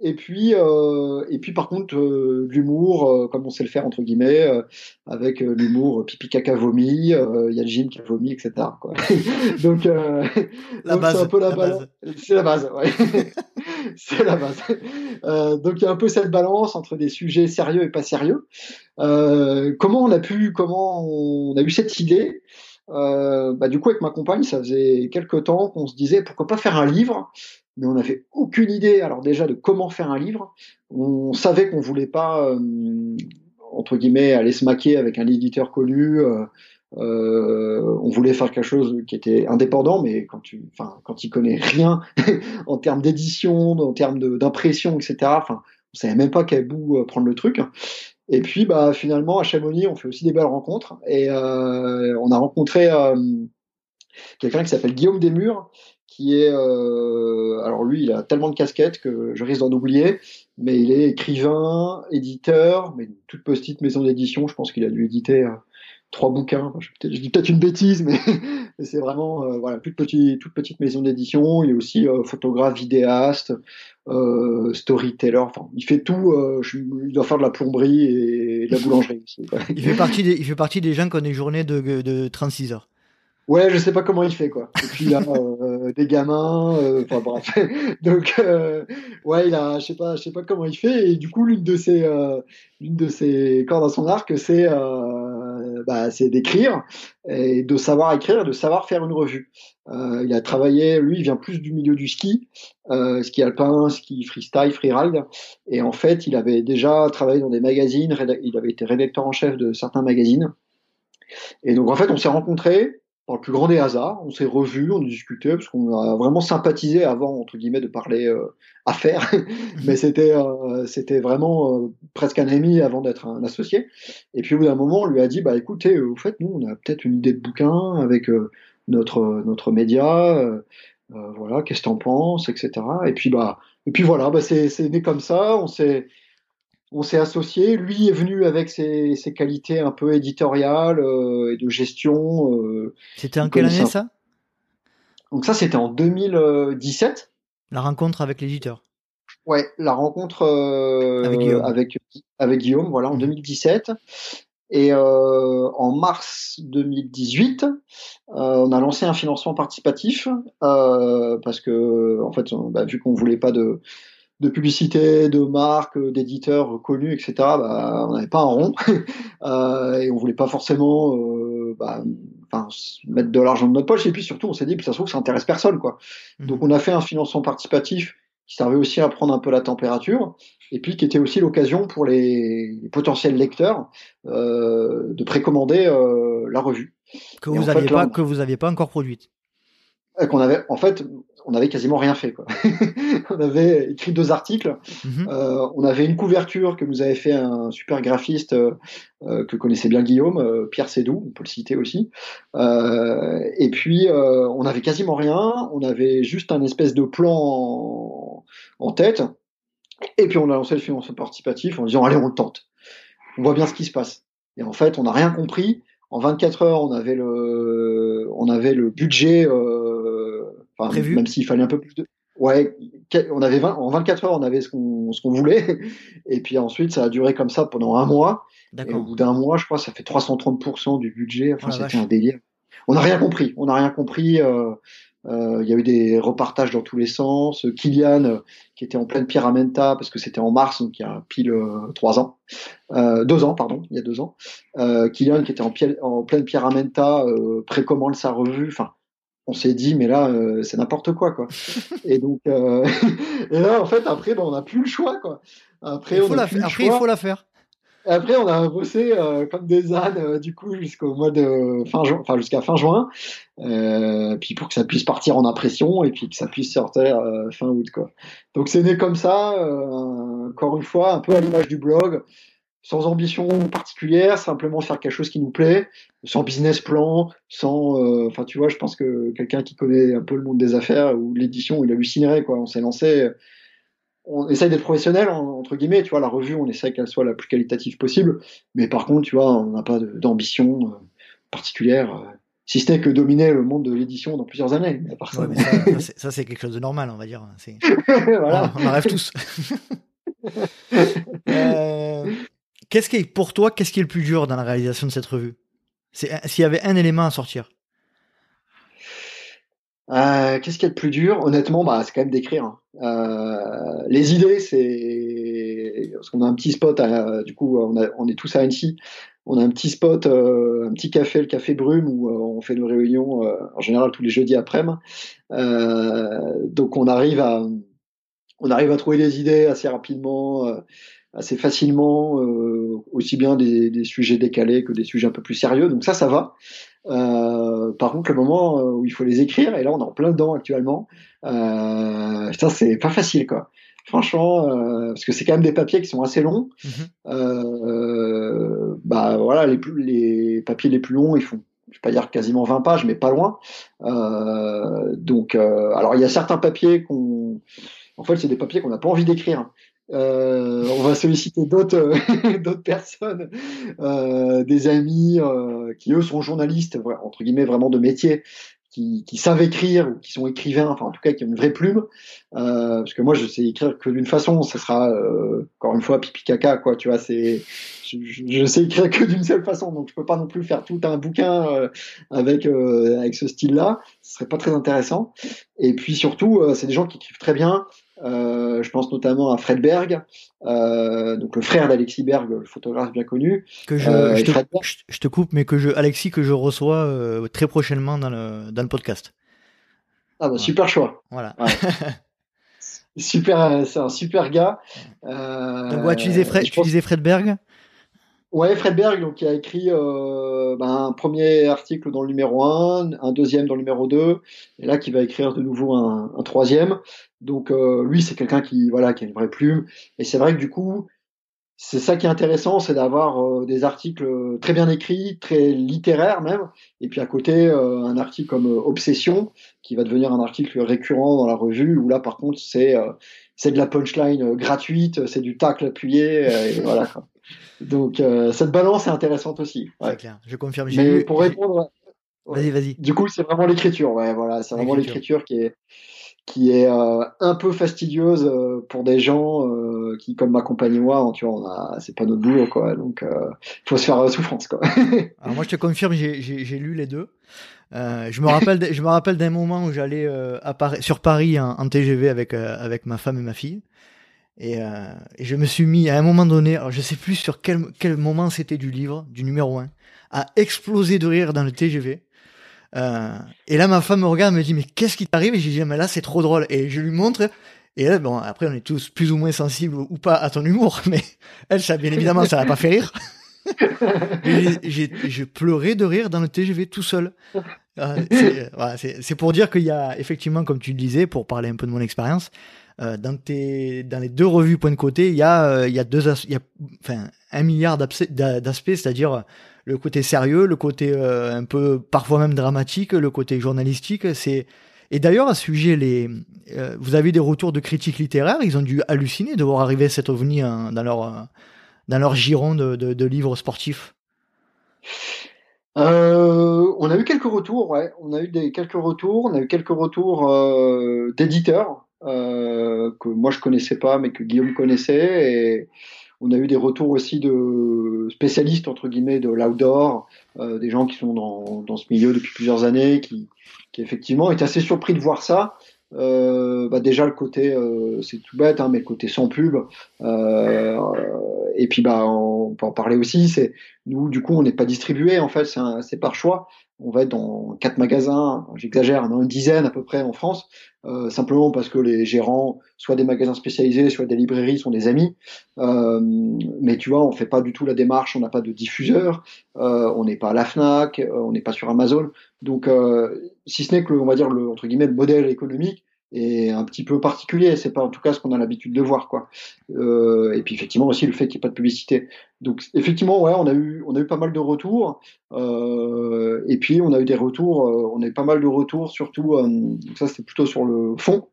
et puis, euh, et puis par contre, euh, l'humour, euh, comme on sait le faire entre guillemets, euh, avec euh, l'humour pipi caca vomi, il y a le gym qui a vomi, etc. Quoi. donc, la donc c'est un peu la, la balance. C'est la base, ouais. c'est la base. donc il y a un peu cette balance entre des sujets sérieux et pas sérieux. comment on a pu, comment on a eu cette idée? Bah, du coup, avec ma compagne, ça faisait quelques temps qu'on se disait pourquoi pas faire un livre mais on n'avait aucune idée, alors déjà, de comment faire un livre. On savait qu'on voulait pas, euh, entre guillemets, aller se maquer avec un éditeur connu. Euh, euh, on voulait faire quelque chose qui était indépendant, mais quand tu, enfin, quand il connaît rien en termes d'édition, en termes d'impression, etc. Enfin, on savait même pas quel bout prendre le truc. Et puis, bah, finalement, à Chamonix, on fait aussi des belles rencontres. Et on a rencontré quelqu'un qui s'appelle Guillaume Desmurs, qui est, euh, alors lui, il a tellement de casquettes que je risque d'en oublier, mais il est écrivain, éditeur, mais une toute petite maison d'édition. Je pense qu'il a dû éditer euh, trois bouquins. je, dis peut-être une bêtise, mais, c'est vraiment euh, voilà toute petite, toute petite maison d'édition. Il est aussi photographe, vidéaste, storyteller. Enfin, il fait tout. Je, il doit faire de la plomberie et de la boulangerie. il fait partie des, il fait partie des gens qui ont des journées de, de 36 heures. Ouais, je sais pas comment il fait quoi. Et puis il a euh, des gamins, euh, enfin bref. Donc euh, ouais, il a, je sais pas, je sais pas comment il fait. Et du coup, l'une de ses, euh, l'une de ses cordes à son arc, c'est, euh, bah, c'est d'écrire et de savoir écrire, et de savoir faire une revue. il a travaillé, lui, il vient plus du milieu du ski, ski alpin, ski freestyle, freeride. Et en fait, il avait déjà travaillé dans des magazines. Il avait été rédacteur en chef de certains magazines. Et donc en fait, on s'est rencontrés par le plus grand des hasards, on s'est revus, on a discuté, parce qu'on a vraiment sympathisé avant, entre guillemets, de parler euh, affaires, mais c'était euh, c'était vraiment euh, presque un ami avant d'être un associé. Et puis au bout d'un moment, on lui a dit, bah écoutez, euh, au fait, nous, on a peut-être une idée de bouquin avec euh, notre notre média, voilà, qu'est-ce que t'en penses, etc. Et puis bah et puis voilà, bah c'est c'est né comme ça, on s'est on s'est associé. Lui est venu avec ses, ses qualités un peu éditoriales euh, et de gestion. Euh, c'était en quelle année ça? Donc ça, c'était en 2017. La rencontre avec l'éditeur? Ouais, la rencontre euh, avec, Guillaume. Avec, avec, Guillaume, voilà, en 2017. Et euh, en mars 2018, euh, on a lancé un financement participatif parce que, en fait, bah, vu qu'on voulait pas de de publicité, de marques, d'éditeurs connus, etc. Bah, on n'avait pas un rond euh, et on voulait pas forcément euh, bah, mettre de l'argent de notre poche. Et puis surtout, on s'est dit ça se trouve, ça intéresse personne, quoi. Mmh. Donc on a fait un financement participatif qui servait aussi à prendre un peu la température et puis qui était aussi l'occasion pour les, les, potentiels lecteurs euh, de précommander euh, la revue. Que vous n'aviez pas, que vous aviez pas encore produite. Qu'on avait, en fait, on avait quasiment rien fait. Quoi. on avait écrit deux articles. Mhm. Euh, on avait une couverture que nous avait fait un super graphiste euh, euh, que connaissait bien Guillaume, Pierre Sédou, on peut le citer aussi. et puis, on avait quasiment rien. On avait juste un espèce de plan en, tête. Et puis, on a lancé le financement participatif en disant, allez, on le tente. On voit bien ce qui se passe. Et en fait, on n'a rien compris. En 24 heures, on avait le, on avait le budget même s'il fallait un peu plus de. Ouais, on avait 20, en 24 heures, on avait ce qu'on ce qu'on voulait. Et puis ensuite, ça a duré comme ça pendant un mois. Et au bout d'un mois, je crois, ça fait 330% du budget. Enfin, oh c'était un délire. On n'a rien compris. On n'a rien compris. Euh, euh, il y a eu des repartages dans tous les sens. Kylian, euh, qui était en pleine Pyramenta, parce que c'était en mars, donc il y a pile trois ans, deux ans, pardon, il y a deux ans. Kylian, qui était en, en pleine Pyramenta, précommande sa revue. Enfin, on s'est dit mais là euh, c'est n'importe quoi quoi. Et donc euh, et là en fait après ben, on n'a plus le choix quoi. Après il faut, la, après, il faut la faire. Après on a bossé euh, comme des ânes du coup jusqu'au mois de fin juin enfin jusqu'à fin juin puis pour que ça puisse partir en impression et puis que ça puisse sortir fin août quoi. Donc c'est né comme ça encore une fois un peu à l'image du blog sans ambition particulière, simplement faire quelque chose qui nous plaît, sans business plan, sans, euh, enfin tu vois, je pense que quelqu'un qui connaît un peu le monde des affaires ou l'édition, il hallucinerait quoi. On s'est lancé, on essaye d'être professionnel entre guillemets, tu vois, la revue, on essaie qu'elle soit la plus qualitative possible, mais par contre, tu vois, on n'a pas d'ambition euh, particulière. Euh, si ce n'est que dominer le monde de l'édition dans plusieurs années. ça, c'est quelque chose de normal, on va dire. voilà. on, en rêve tous. Pour toi, qu'est-ce qui est le plus dur dans la réalisation de cette revue? S'il y avait un élément à sortir euh, Qu'est-ce qui est le plus dur? Honnêtement, bah, c'est quand même d'écrire. Hein. Euh, les idées, c'est parce qu'on a un petit spot. du coup, on, est tous à Annecy. On a un petit spot, euh, un petit café, le café Brume, où on fait nos réunions en général tous les jeudis après-midi. donc, on arrive à on arrive à trouver des idées assez rapidement assez facilement, euh, aussi bien des, des, sujets décalés que des sujets un peu plus sérieux. Donc ça, ça va. Euh, par contre, le moment euh, où il faut les écrire, et là on est en plein dedans actuellement, euh, ça c'est pas facile quoi. Franchement, euh, parce que c'est quand même des papiers qui sont assez longs. Euh, bah voilà, les, plus, les papiers les plus longs, ils font je vais pas dire quasiment 20 pages, mais pas loin. Euh, donc, euh, alors il y a certains papiers qu'on, en fait, c'est des papiers qu'on n'a pas envie d'écrire. Euh, on va solliciter d'autres euh, d'autres personnes, euh, des amis euh, qui eux sont journalistes entre guillemets vraiment de métier, qui, qui, savent écrire ou qui sont écrivains, enfin en tout cas qui ont une vraie plume. Euh, parce que moi je sais écrire que d'une façon, ce sera encore une fois pipi caca quoi. Tu vois, c'est je, je, sais écrire que d'une seule façon, donc je peux pas non plus faire tout un bouquin avec avec ce style-là. Ce serait pas très intéressant. Et puis surtout, c'est des gens qui écrivent très bien. Euh, je pense notamment à Fred Berg, euh, donc le frère d'Alexis Berg, le photographe bien connu. Que je, euh, je, te, je, te, coupe, mais que je, Alexis que je reçois très prochainement dans le, dans le podcast. Ah bah super choix. Voilà. super, c'est un super gars. donc ouais, tu disais Fred, tu disais Fred Berg? Ouais, Fred Berg, donc, qui a écrit euh, ben, un premier article dans le numéro 1, un deuxième dans le numéro 2, et là qui va écrire de nouveau un, un troisième. Donc euh, lui, c'est quelqu'un qui voilà qui a une vraie plume. Et c'est vrai que du coup, c'est ça qui est intéressant, c'est d'avoir euh, des articles très bien écrits, très littéraires même, et puis à côté euh, un article comme Obsession, qui va devenir un article récurrent dans la revue, où là par contre c'est c'est de la punchline gratuite, c'est du tacle appuyé, et voilà. Donc euh, cette balance est intéressante aussi. Ouais. Clair, je confirme. Mais pour répondre, vas-y, vas-y. Du coup, c'est vraiment l'écriture. Ouais, voilà, c'est vraiment l'écriture qui est qui est euh, un peu fastidieuse euh, pour des gens euh, qui, comme m'accompagnent moi, hein, tu vois, on a, c'est pas notre boulot, quoi. Donc, il faut se faire souffrance, quoi. Alors moi, je te confirme, j'ai, lu les deux. je me rappelle, je me rappelle d'un moment où j'allais à Paris, sur Paris en, en TGV avec avec ma femme et ma fille. Et, euh, et, je me suis mis à un moment donné, alors je sais plus sur quel, quel moment c'était du livre, du numéro 1, à exploser de rire dans le TGV. Euh, et là, ma femme me regarde, me dit, mais qu'est-ce qui t'arrive? Et j'ai dit, mais là, c'est trop drôle. Et je lui montre. Et là, bon, après, on est tous plus ou moins sensibles ou pas à ton humour, mais elle, ça, bien évidemment, ça n'a pas fait rire. j'ai, j'ai pleurais de rire dans le TGV tout seul. c'est pour dire qu'il y a effectivement, comme tu le disais, pour parler un peu de mon expérience, euh, dans, tes, dans les deux revues point de côté, il y a, euh, il y a deux, il y a, enfin, un milliard d'aspects, c'est-à-dire le côté sérieux, le côté euh, un peu parfois même dramatique, le côté journalistique. C'est et d'ailleurs à ce sujet, les, vous avez des retours de critiques littéraires, ils ont dû halluciner de voir arriver cet ovni hein, dans leur dans leur giron de, livres sportifs. Euh, on a eu quelques retours, ouais. On a eu des quelques retours. On a eu quelques retours euh, d'éditeurs euh, que moi je connaissais pas, mais que Guillaume connaissait. Et on a eu des retours aussi de spécialistes entre guillemets de l'outdoor, euh, des gens qui sont dans, dans ce milieu depuis plusieurs années, qui, qui effectivement étaient assez surpris de voir ça. Euh, bah déjà le côté euh, c'est tout bête hein, mais le côté sans pub euh, et puis bah on peut en parler aussi c'est nous du coup on n'est pas distribué en fait c'est par choix on va être dans quatre magasins j'exagère dans une dizaine à peu près en France euh, simplement parce que les gérants soit des magasins spécialisés soit des librairies sont des amis. Euh, mais tu vois on fait pas du tout la démarche on n'a pas de diffuseur on n'est pas à la Fnac on n'est pas sur Amazon. Donc, euh, si ce n'est que, on va dire, entre guillemets, le modèle économique est un petit peu particulier. C'est pas en tout cas ce qu'on a l'habitude de voir, quoi. Euh, et puis effectivement aussi le fait qu'il n'y ait pas de publicité. Donc effectivement, ouais, on a eu, on a eu pas mal de retours. Euh, et puis on a eu des retours, euh, on a eu pas mal de retours, surtout. Euh, ça c'était plutôt sur le fond.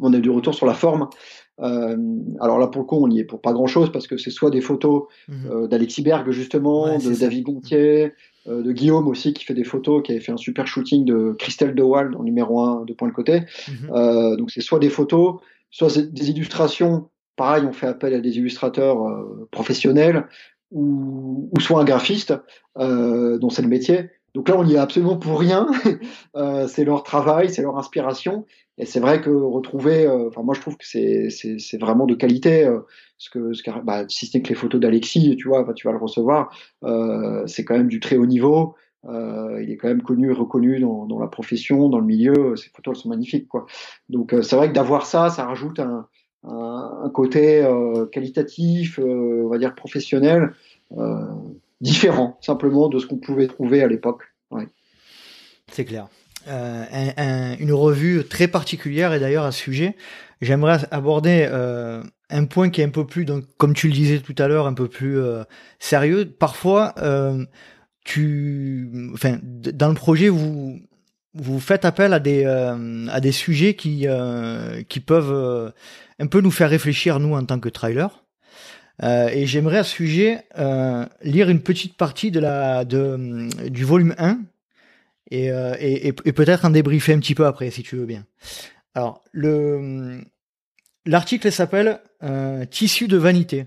On a eu des retours sur la forme. Euh, alors là, pour le coup, on y est pour pas grand-chose parce que c'est soit des photos euh, d'Alexis Berg justement, de David Gontier, euh, de Guillaume aussi qui fait des photos, qui avait fait un super shooting de Christelle Dewald en numéro 1 de Point de Côté. Mhm. Euh, donc c'est soit des photos, soit des illustrations. Pareil, on fait appel à des illustrateurs euh, professionnels ou, ou, soit un graphiste dont c'est le métier. Donc là, on n'y est absolument pour rien. c'est leur travail, c'est leur inspiration. Et c'est vrai que retrouver, euh, enfin moi je trouve que c'est vraiment de qualité. Euh, bah, si ce n'est que les photos d'Alexis, tu vois, tu vas le recevoir, euh, c'est quand même du très haut niveau. Il est quand même connu et reconnu dans, la profession, dans le milieu. Ces photos elles sont magnifiques, quoi. Donc c'est vrai que d'avoir ça, ça rajoute un, côté qualitatif, on va dire professionnel, différent simplement de ce qu'on pouvait trouver à l'époque. C'est clair. Euh, une revue très particulière et d'ailleurs à ce sujet, j'aimerais aborder euh, un point qui est un peu plus, donc, comme tu le disais tout à l'heure, un peu plus euh, sérieux. Parfois, tu, enfin, dans le projet, vous vous faites appel à des à des sujets qui qui peuvent un peu nous faire réfléchir nous en tant que trailer. et j'aimerais à ce sujet lire une petite partie de la de du volume 1 euh, et, et, et, peut-être en débriefer un petit peu après, si tu veux bien. Alors, le l'article s'appelle euh, Tissu de vanité,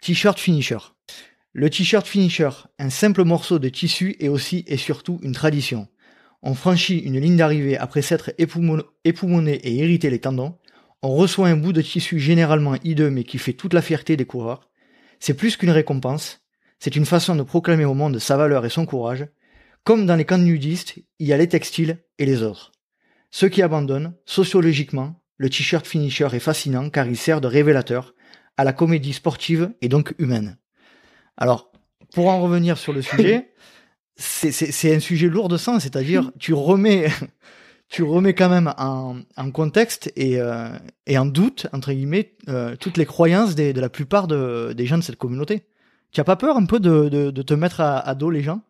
t-shirt finisher. Le t-shirt finisher, un simple morceau de tissu et aussi et surtout une tradition. On franchit une ligne d'arrivée après s'être époumoné et irrité les tendons. On reçoit un bout de tissu généralement hideux mais qui fait toute la fierté des coureurs. C'est plus qu'une récompense, c'est une façon de proclamer au monde sa valeur et son courage, comme dans les camps nudistes, il y a les textiles et les autres. Ceux qui abandonnent, sociologiquement, le t-shirt finisher est fascinant car il sert de révélateur à la comédie sportive et donc humaine. Alors, pour en revenir sur le sujet, c'est un sujet lourd de sens, c'est-à-dire tu remets, tu remets quand même en, en contexte et, euh, et, en doute, entre guillemets, euh, toutes les croyances des, de la plupart de, des gens de cette communauté. Tu as pas peur un peu de, de, de te mettre à, à dos les gens?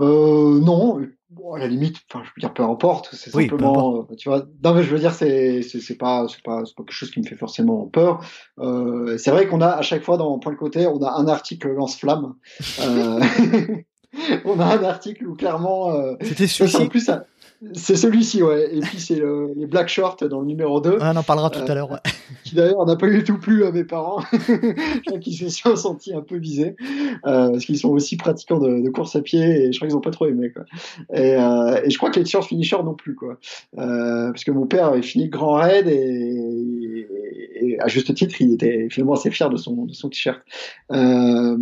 Euh, non, bon, à la limite, enfin, je veux dire, peu importe, c'est simplement, euh, tu vois, non, mais je veux dire, c'est, c'est, pas, c'est pas, c'est pas quelque chose qui me fait forcément peur. Euh, c'est vrai qu'on a, à chaque fois, dans Point de Côté, on a un article lance-flamme. Euh, on a un article où clairement, c'était celui-ci. plus, ça, c'est celui-ci, ouais. Et puis c'est le, les Black Shorts dans le numéro 2. on en parlera tout à l'heure, ouais. Qui d'ailleurs n'a pas du tout plu à mes parents, qui se sont sentis un peu visés, euh, parce qu'ils sont aussi pratiquants de, de, course à pied et je crois qu'ils n'ont pas trop aimé, quoi. Et, euh, et je crois que les t-shirts finishers non plus, quoi. Euh, parce que mon père avait fini grand raid et, et, à juste titre, il était finalement assez fier de son, de son t-shirt. Euh,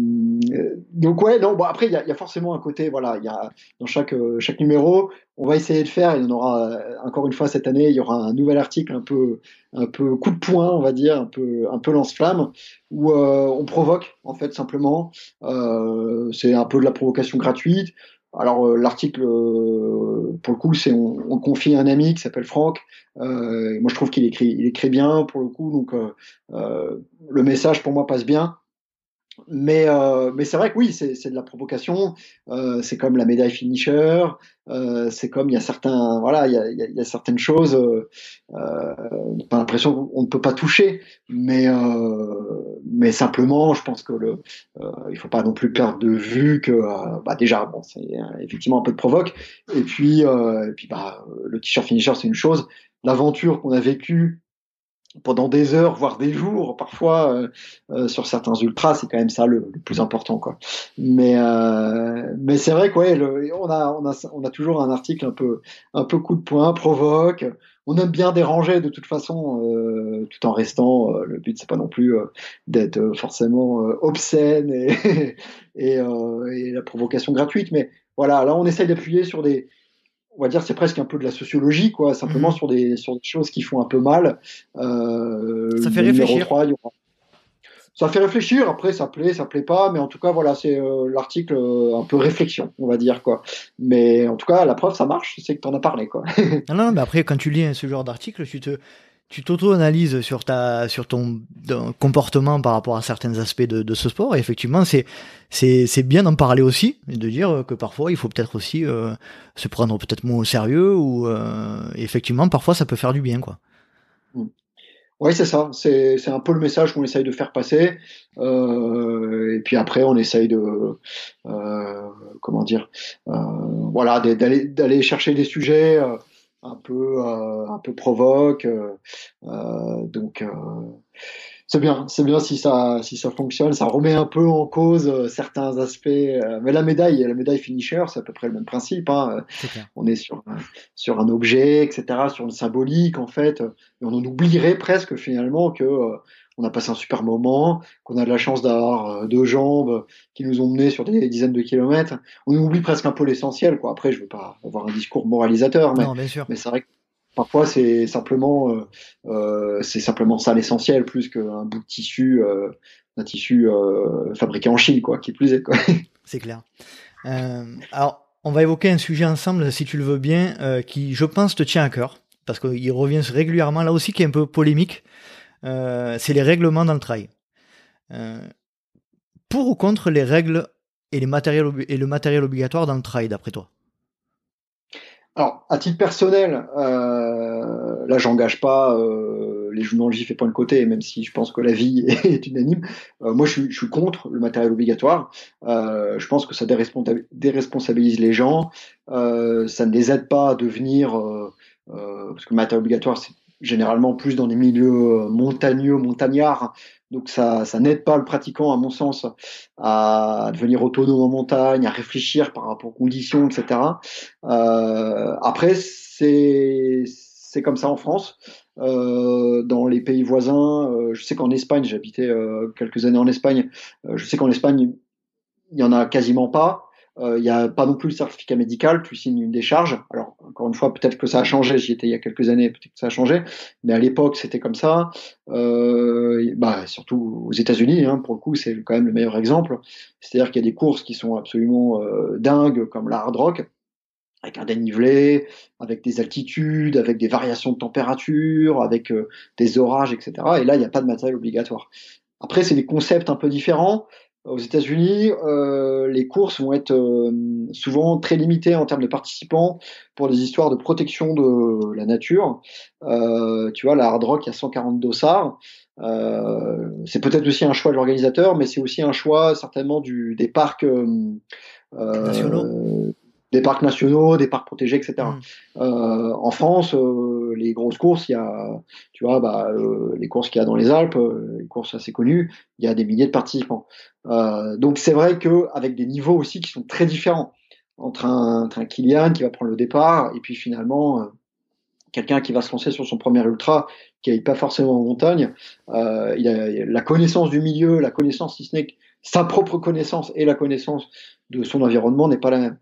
donc ouais, non, bon après il y a, y a, forcément un côté, voilà, il y a dans chaque chaque numéro, on va essayer de faire. Il y en aura euh, encore une fois cette année. Il y aura un nouvel article un peu, un peu coup de poing, on va dire, un peu, un peu lance-flamme, où euh, on provoque en fait simplement. Euh, c'est un peu de la provocation gratuite. alors l'article, pour le coup, c'est on, confie à un ami qui s'appelle Franck. moi, je trouve qu'il écrit, il écrit bien pour le coup, donc le message pour moi passe bien. Mais, euh, mais c'est vrai que oui, c'est de la provocation. Euh, c'est comme la médaille finisher. Euh, c'est comme il y a certains, voilà, il y a, y a, certaines choses. Euh, euh, on a l'impression qu'on ne peut pas toucher, mais mais simplement, je pense que le, il faut pas non plus perdre de vue que, bah déjà, bon, c'est effectivement un peu de provoque. Et puis, et puis, bah, le t-shirt finisher, c'est une chose. L'aventure qu'on a vécue pendant des heures, voire des jours, parfois euh, euh, sur certains ultras, c'est quand même ça le, plus important, quoi. Mais euh, mais c'est vrai quoi, on a on a on a toujours un article un peu un peu coup de poing, provoque. On aime bien déranger de toute façon, tout en restant. le but c'est pas non plus d'être forcément obscène et et, et la provocation gratuite, mais voilà, là on essaye d'appuyer sur des on va dire c'est presque un peu de la sociologie quoi simplement mhm. sur des sur des choses qui font un peu mal. Euh, ça fait réfléchir. ça fait réfléchir après ça plaît ça plaît pas mais en tout cas voilà c'est euh, l'article euh, un peu réflexion on va dire quoi. Mais en tout cas la preuve ça marche c'est que tu en as parlé quoi. Non non mais après quand tu lis ce genre d'article tu te tu t'auto-analyses sur ta sur ton comportement par rapport à certains aspects de, ce sport et effectivement c'est c'est c'est bien d'en parler aussi et de dire que parfois il faut peut-être aussi euh, se prendre peut-être moins au sérieux ou euh, effectivement parfois ça peut faire du bien quoi. Mmh. Oui, c'est ça. C'est, c'est un peu le message qu'on essaye de faire passer. Euh, et puis après, on essaye de, comment dire, voilà, d'aller, d'aller chercher des sujets un peu euh, un peu provoque. Euh, euh, donc c'est bien, c'est bien si ça si ça fonctionne, ça remet un peu en cause certains aspects. mais la médaille, la médaille finisher, c'est à peu près le même principe. Hein. On est sur sur un objet, etc., sur une symbolique en fait. Et on en oublierait presque finalement que on a passé un super moment, qu'on a de la chance d'avoir euh, deux jambes qui nous ont menés sur des dizaines de kilomètres. On oublie presque un peu l'essentiel. Quoi. Après, je veux pas avoir un discours moralisateur, mais, mais c'est vrai que parfois c'est simplement, euh, euh, c'est simplement ça l'essentiel, plus qu'un bout de tissu, euh, un tissu fabriqué en Chine, quoi, qui plus est. Quoi. C'est clair. alors, on va évoquer un sujet ensemble, si tu le veux bien, qui, je pense, te tient à cœur, parce qu'il revient régulièrement, là aussi, qui est un peu polémique. Euh, c'est les règlements dans le trail. Euh, pour ou contre les règles et, le matériel obligatoire dans le trail, d'après toi? Alors, à titre personnel, euh, là, j'engage pas les dans le gif et point de côté, même si je pense que la vie est unanime. Moi, je suis, je suis, contre le matériel obligatoire. je pense que ça déresponsabilise les gens. ça ne les aide pas à devenir, parce que le matériel obligatoire, c'est généralement plus dans des milieux euh, montagneux, montagnards. Donc ça, ça n'aide pas le pratiquant, à mon sens, à devenir autonome en montagne, à réfléchir par rapport aux conditions, etc. Euh, après, c'est c'est comme ça en France. Euh, dans les pays voisins, euh, je sais qu'en Espagne, j'habitais euh, quelques années en Espagne. je sais qu'en Espagne, il y en a quasiment pas. Euh, il n'y a pas non plus le certificat médical, tu signes une décharge. Alors, encore une fois, peut-être que ça a changé, j'y étais il y a quelques années, peut-être que ça a changé, mais à l'époque, c'était comme ça. Euh, bah, surtout aux États-Unis, hein, pour le coup, c'est quand même le meilleur exemple. C'est-à-dire qu'il y a des courses qui sont absolument euh, dingues, comme la hard rock, avec un dénivelé, avec des altitudes, avec des variations de température, avec euh, des orages, etc. Et là, il n'y a pas de matériel obligatoire. Après, c'est des concepts un peu différents. Aux États-Unis, euh, les courses vont être euh, souvent très limitées en termes de participants pour des histoires de protection de la nature. Euh, tu vois, la Hard Rock, il y a 140 dossards. C'est peut-être aussi un choix de l'organisateur, mais c'est aussi un choix certainement des parcs nationaux des parcs nationaux, des parcs protégés, etc. Mm. Euh, en France, euh, les grosses courses, il y a, tu vois, bah, euh, les courses qu'il y a dans les Alpes, euh, les courses assez connues, il y a des milliers de participants. Euh, donc c'est vrai que avec des niveaux aussi qui sont très différents entre un, entre un Kylian qui va prendre le départ et puis finalement quelqu'un qui va se lancer sur son premier ultra, qui n'est pas forcément en montagne, euh, il a la connaissance du milieu, la connaissance, si ce n'est sa propre connaissance et la connaissance de son environnement n'est pas la même.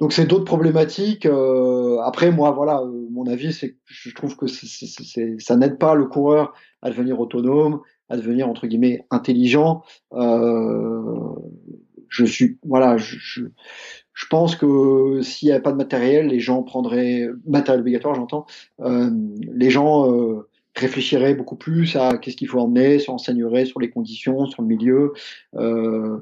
Donc c'est d'autres problématiques. Euh, après, moi, voilà, euh, mon avis, c'est que je trouve que ça n'aide pas le coureur à devenir autonome, à devenir entre guillemets intelligent. Euh, je suis, voilà, je, je pense que s'il n'y avait pas de matériel, les gens prendraient matériel obligatoire, j'entends. Euh, les gens euh, réfléchiraient beaucoup plus à qu'est-ce qu'il faut emmener, se renseigneraient sur les conditions, sur le milieu. Euh,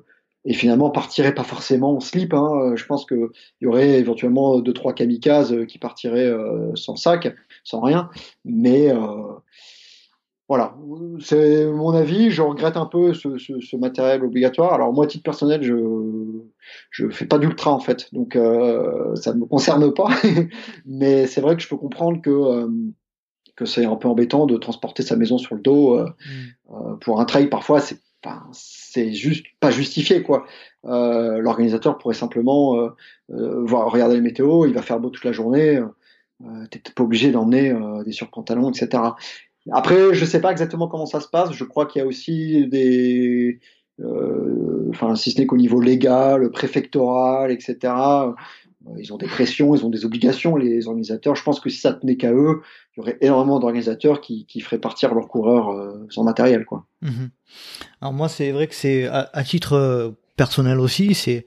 et finalement partirait pas forcément en slip. Hein. Je pense qu'il y aurait éventuellement deux trois kamikazes qui partiraient euh, sans sac, sans rien. Mais euh, voilà, c'est mon avis. Je regrette un peu ce, ce, ce, matériel obligatoire. Alors moi, à titre personnel, je je fais pas d'ultra en fait, donc euh, ça ne me concerne pas. Mais c'est vrai que je peux comprendre que euh, que c'est un peu embêtant de transporter sa maison sur le dos euh, mm. pour un trail. Parfois, c'est c'est juste pas justifié quoi. Euh, L'organisateur pourrait simplement euh, euh, regarder les météos, il va faire beau toute la journée, t'es pas obligé d'emmener des surpantalons, etc. Après, je sais pas exactement comment ça se passe. Je crois qu'il y a aussi des, enfin, si ce n'est qu'au niveau légal, préfectoral, etc. Ils ont des pressions, ils ont des obligations, les organisateurs. Je pense que si ça tenait qu'à eux, il y aurait énormément d'organisateurs qui, qui, feraient partir leurs coureurs euh, sans matériel. Quoi. Mhm. Alors moi, c'est vrai que c'est à, titre euh, personnel aussi, c'est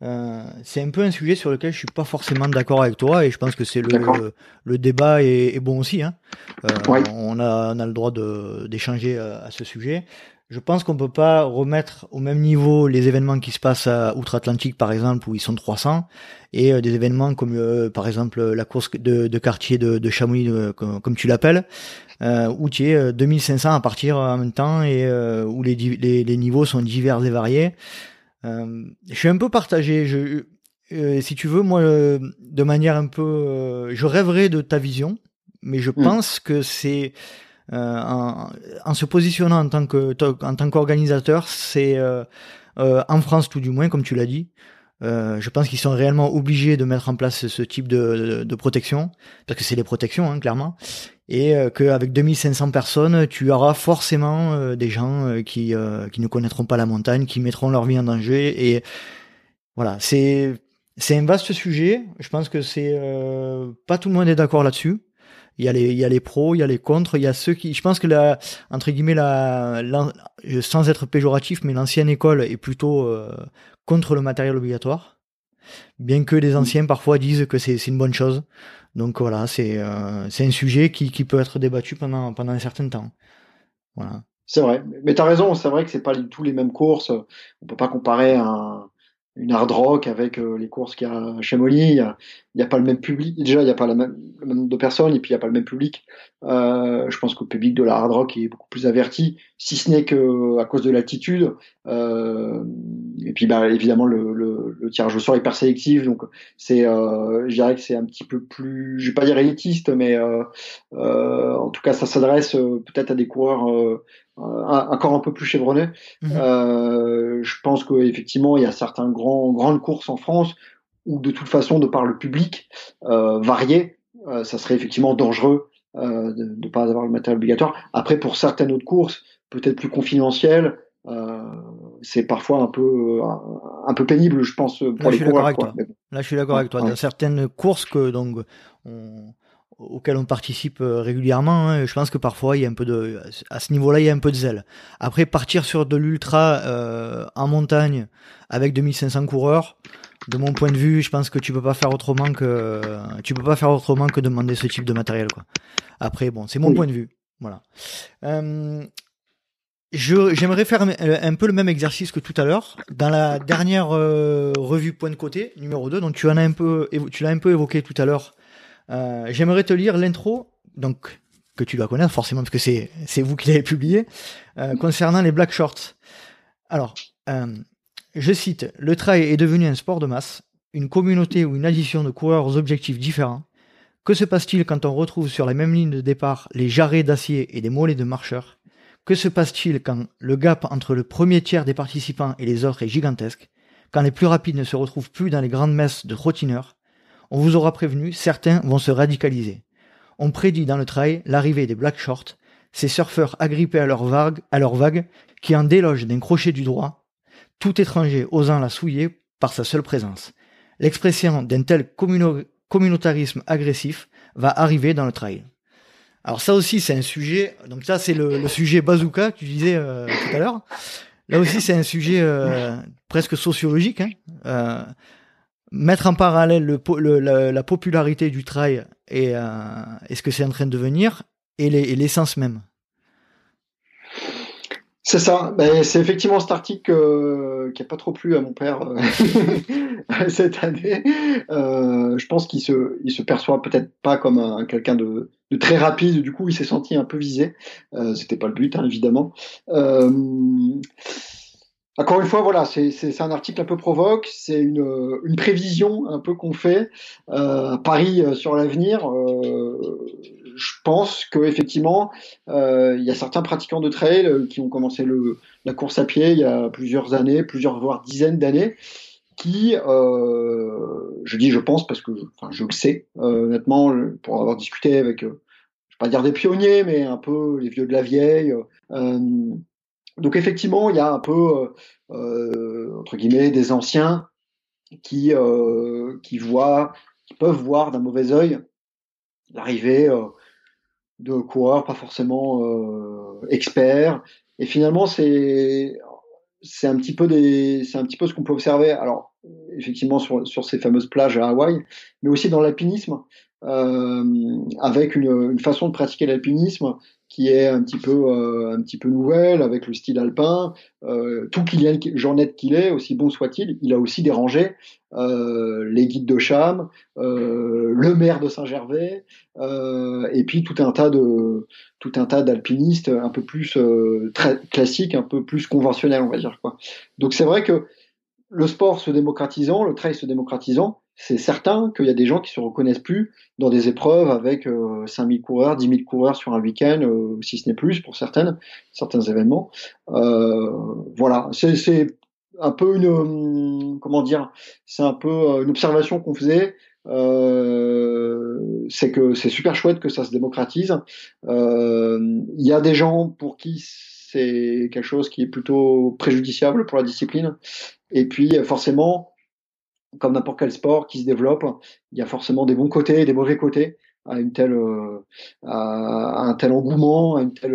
euh, c'est un peu un sujet sur lequel je suis pas forcément d'accord avec toi et je pense que c'est le, le, débat est, est, bon aussi. Hein. Euh, on, a, on a le droit d'échanger à ce sujet. Je pense qu'on peut pas remettre au même niveau les événements qui se passent à Outre-Atlantique, par exemple, où ils sont 300, et euh, des événements comme, euh, par exemple, la course de, de quartier de, de Chamonix, euh, comme, tu l'appelles, où tu es 2500 à partir en même temps et où les, les, les, niveaux sont divers et variés. je suis un peu partagé. Je, si tu veux, moi, de manière un peu, je rêverais de ta vision, mais je mm. pense que c'est en, en, se positionnant en tant que en tant qu'organisateur, c'est euh, euh, en France tout du moins, comme tu l'as dit. Euh, je pense qu'ils sont réellement obligés de mettre en place ce type de, de, de protection, parce que c'est les protections, hein, clairement, et euh, qu'avec 2500 personnes, tu auras forcément des gens qui, qui ne connaîtront pas la montagne, qui mettront leur vie en danger, et voilà, c'est c'est un vaste sujet. Je pense que c'est pas tout le monde est d'accord là-dessus il y a les il y a les pros, il y a les contres, il y a ceux qui je pense que la entre guillemets la, sans être péjoratif mais l'ancienne école est plutôt euh, contre le matériel obligatoire. Bien que les anciens parfois disent que c'est une bonne chose. Donc voilà, c'est euh, c'est un sujet qui, qui peut être débattu pendant pendant un certain temps. Voilà. C'est vrai, mais tu as raison, c'est vrai que c'est pas du tout les mêmes courses. On peut pas comparer un une hard rock avec euh, les courses qu'il y a à Chamonix. Il n'y a, a, pas le même public. Déjà, il n'y a pas la même, le même nombre de personnes et puis il n'y a pas le même public. Euh, je pense que le public de la hard rock est beaucoup plus averti, si ce n'est que à cause de l'altitude. Euh, et puis, bah, évidemment, le, le, le, tirage au sort est hyper sélectif. Donc, c'est, euh, je dirais que c'est un petit peu plus, je vais pas dire élitiste, mais euh, euh, en tout cas, ça s'adresse peut-être à des coureurs encore un peu plus chevronnés. Mhm. je pense qu'effectivement, il y a certains grands, grandes courses en France où, de toute façon, de par le public varié, ça serait effectivement dangereux euh, de ne pas avoir le matériel obligatoire. Après, pour certaines autres courses, peut-être plus confidentielles, euh, c'est parfois un peu un, peu pénible, je pense, pour les coureurs. Là, je suis d'accord avec toi. Dans certaines courses que donc on, auxquelles on participe euh, régulièrement, hein, je pense que parfois il y a un peu de à ce niveau-là, il y a un peu de zèle. Après, partir sur de l'ultra euh, en montagne avec 2500 coureurs, de mon point de vue, je pense que tu peux pas faire autrement que tu peux pas faire autrement que demander ce type de matériel quoi. Après bon, c'est mon point de vue. Voilà. Euh, j'aimerais faire un, peu le même exercice que tout à l'heure dans la dernière euh, revue point de côté numéro 2 donc tu en as un peu tu l'as un peu évoqué tout à l'heure. Euh, j'aimerais te lire l'intro donc que tu dois connaître forcément parce que c'est c'est vous qui l'avez publié euh, concernant les black shorts. Alors je cite, le trail est devenu un sport de masse, une communauté ou une addition de coureurs aux objectifs différents. Que se passe-t-il quand on retrouve sur la même ligne de départ les jarrets d'acier et des mollets de marcheurs? Que se passe-t-il quand le gap entre le premier tiers des participants et les autres est gigantesque Quand les plus rapides ne se retrouvent plus dans les grandes messes de trottineurs? On vous aura prévenu, certains vont se radicaliser. On prédit dans le trail l'arrivée des black shorts, ces surfeurs agrippés à leur vague, à leur vague qui en délogent d'un crochet du droit tout étranger osant la souiller par sa seule présence. L'expression d'un tel communautarisme agressif va arriver dans le trail. Alors ça aussi c'est un sujet, donc ça c'est le, sujet bazooka que tu disais euh, tout à l'heure. Là aussi c'est un sujet euh, presque sociologique. Hein. Euh, mettre en parallèle le, la, popularité du trail et, ce que c'est en train de devenir et l'essence même. C'est ça. Ben, c'est effectivement cet article euh, qui n'a pas trop plu à mon père euh, cette année. Euh, je pense qu'il se, il se perçoit peut-être pas comme un, quelqu'un de, de, très rapide. Du coup, il s'est senti un peu visé. Euh, C'était pas le but, hein, évidemment. Euh, encore une fois, voilà, c'est un article un peu provoque, c'est une, une, prévision un peu qu'on fait, euh, Paris sur l'avenir. Euh, je pense qu'effectivement, euh, il y a certains pratiquants de trail euh, qui ont commencé le, la course à pied il y a plusieurs années, plusieurs voire dizaines d'années, qui, euh, je dis je pense parce que enfin, je le sais, euh, honnêtement, pour avoir discuté avec, je vais pas dire des pionniers, mais un peu les vieux de la vieille. Donc effectivement, il y a un peu, entre guillemets, des anciens qui, qui voient, qui peuvent voir d'un mauvais œil l'arrivée de coureurs pas forcément euh, experts. Et finalement, c'est c'est un petit peu des c'est un petit peu ce qu'on peut observer. Alors effectivement sur sur ces fameuses plages à Hawaï, mais aussi dans l'alpinisme, euh, avec une, une façon de pratiquer l'alpinisme qui est un petit peu euh, un petit peu nouvelle avec le style alpin. Euh, tout Kylian Jornet qu'il est, aussi bon soit-il, il a aussi dérangé euh, les guides de Cham, euh, le maire de Saint-Gervais, euh, et puis tout un tas de tout un tas d'alpinistes un peu plus très classiques, un peu plus conventionnels, on va dire quoi. Donc c'est vrai que le sport se démocratisant, le trail se démocratisant, c'est certain qu'il y a des gens qui se reconnaissent plus dans des épreuves avec euh, 5000 coureurs, 10 000 coureurs sur un week-end, euh, si ce n'est plus pour certaines, certains événements. Euh, voilà, c'est un peu une, hum, comment dire, c'est un peu euh, une observation qu'on faisait. Euh, c'est que c'est super chouette que ça se démocratise. Il y a des gens pour qui c'est quelque chose qui est plutôt préjudiciable pour la discipline. Et puis forcément, comme n'importe quel sport qui se développe, il y a forcément des bons côtés et des mauvais côtés à une telle euh, à, un tel engouement, à une telle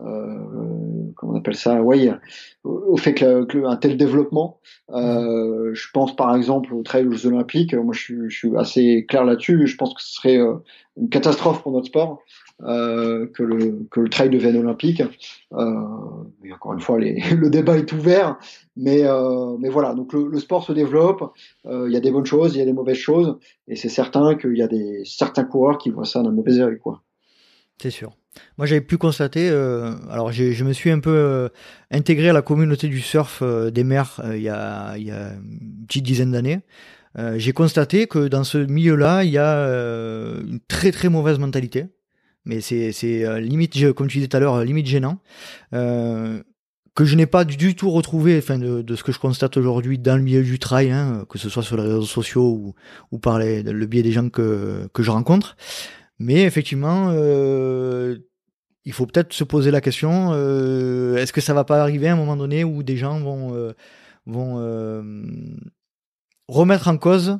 euh, comment on appelle ça, oui, au fait que, un tel développement. Euh, je pense par exemple au trail aux Jeux Olympiques. Moi, je suis, je suis assez clair là-dessus. Je pense que ce serait euh, une catastrophe pour notre sport euh, que le que le trail devienne olympique. Euh, encore une fois, le débat est ouvert, mais euh, voilà. Donc le, sport se développe. Il y a des bonnes choses, il y a des mauvaises choses, et c'est certain qu'il y a des certains coureurs qui voient ça d'un mauvais œil. C'est sûr. Moi, j'avais pu constater. Alors, je me suis un peu intégré à la communauté du surf des mers il y a il y a une petite dizaine d'années. J'ai constaté que dans ce milieu-là, il y a une très très mauvaise mentalité mais c'est c'est limite comme tu disais tout à l'heure limite gênant. Euh, que je n'ai pas du tout retrouvé enfin de, ce que je constate aujourd'hui dans le milieu du trail hein, que ce soit sur les réseaux sociaux ou, par le biais des gens que que je rencontre. Mais effectivement euh, il faut peut-être se poser la question euh, est-ce que ça va pas arriver à un moment donné où des gens vont euh, vont euh, remettre en cause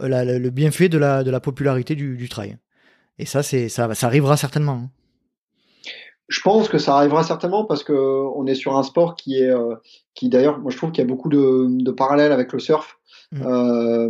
le bienfait de la de la popularité du, du trail et ça, c'est ça, ça arrivera certainement. Hein. Je pense que ça arrivera certainement parce que on est sur un sport qui est, euh, qui d'ailleurs, moi je trouve qu'il y a beaucoup de, de parallèles avec le surf. Mmh. Euh,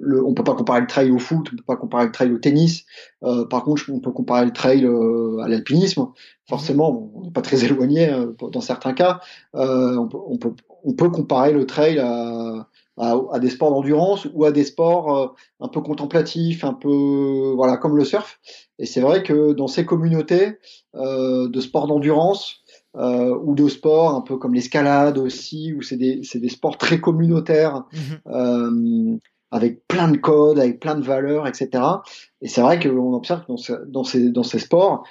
le, on peut pas comparer le trail au foot, on peut pas comparer le trail au tennis. Euh, par contre, on peut comparer le trail euh, à l'alpinisme. Forcément, on n'est pas très éloigné dans certains cas. On peut, on, peut, on, peut, comparer le trail à, à, des sports d'endurance ou à des sports euh, un peu contemplatifs, un peu voilà comme le surf. Et c'est vrai que dans ces communautés euh, de sports d'endurance euh, ou de sports un peu comme l'escalade aussi, où c'est des, des sports très communautaires. Mm-hmm. avec plein de codes, avec plein de valeurs, etc. Et c'est vrai qu'on observe que dans, dans, ces, dans ces sports,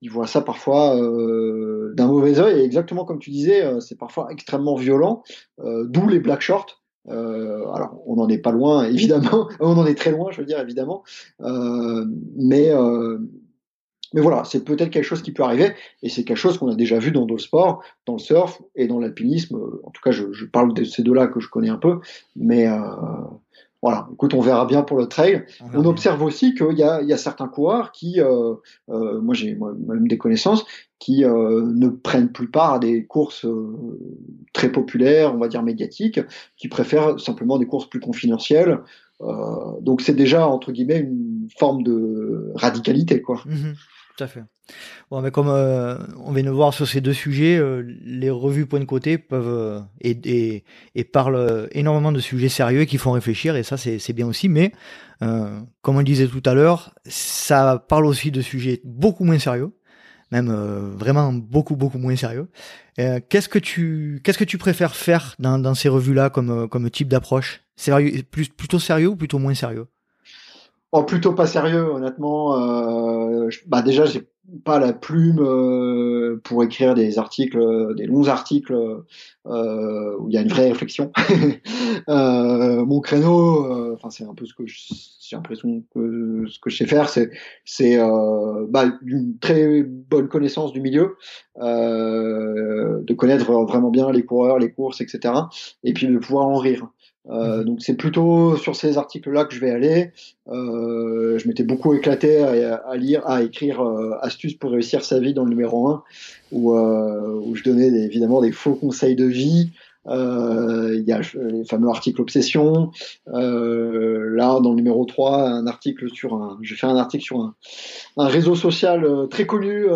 ils voient ça parfois euh, d'un mauvais œil. Et exactement comme tu disais, c'est parfois extrêmement violent, euh, d'où les black shorts. Euh, alors, on n'en est pas loin, évidemment. on en est très loin, je veux dire, évidemment. Euh, mais, euh, mais voilà, c'est peut-être quelque chose qui peut arriver, et c'est quelque chose qu'on a déjà vu dans d'autres sports, dans le surf et dans l'alpinisme. En tout cas, je, je, parle de ces deux-là que je connais un peu, mais voilà. Écoute, on verra bien pour le trail. On, on observe aussi qu'il y y a certains coureurs qui, euh, euh, moi j'ai même des connaissances, qui ne prennent plus part à des courses très populaires, on va dire médiatiques, qui préfèrent simplement des courses plus confidentielles. donc c'est déjà entre guillemets une forme de radicalité, quoi. Mmh tout à fait. Bon, mais comme euh, on vient de voir sur ces deux sujets, euh, les revues Point de côté peuvent euh, et, et, parlent énormément de sujets sérieux qui font réfléchir, et ça c'est bien aussi. Mais comme on disait tout à l'heure, ça parle aussi de sujets beaucoup moins sérieux, même vraiment beaucoup beaucoup moins sérieux. qu'est-ce que tu qu'est-ce que tu préfères faire dans, dans ces revues-là comme comme type d'approche? Sérieux, plus plutôt sérieux ou plutôt moins sérieux? Oh, plutôt pas sérieux, honnêtement. Euh, bah déjà, j'ai pas la plume euh, pour écrire des articles, des longs articles euh, où il y a une vraie réflexion. euh, mon créneau, euh, enfin c'est un peu ce que j'ai l'impression que ce que je sais faire, c'est c'est euh, bah, une très bonne connaissance du milieu, de connaître vraiment bien les coureurs, les courses, etc. Et puis de pouvoir en rire. Euh, donc c'est plutôt sur ces articles-là que je vais aller. Euh, je m'étais beaucoup éclaté à, lire, à écrire euh, astuces pour réussir sa vie dans le numéro 1, où, euh, où je donnais évidemment des faux conseils de vie. Euh, il y a les fameux articles obsession. là, dans le numéro 3, un article sur un, je fais un article sur un, un réseau social très connu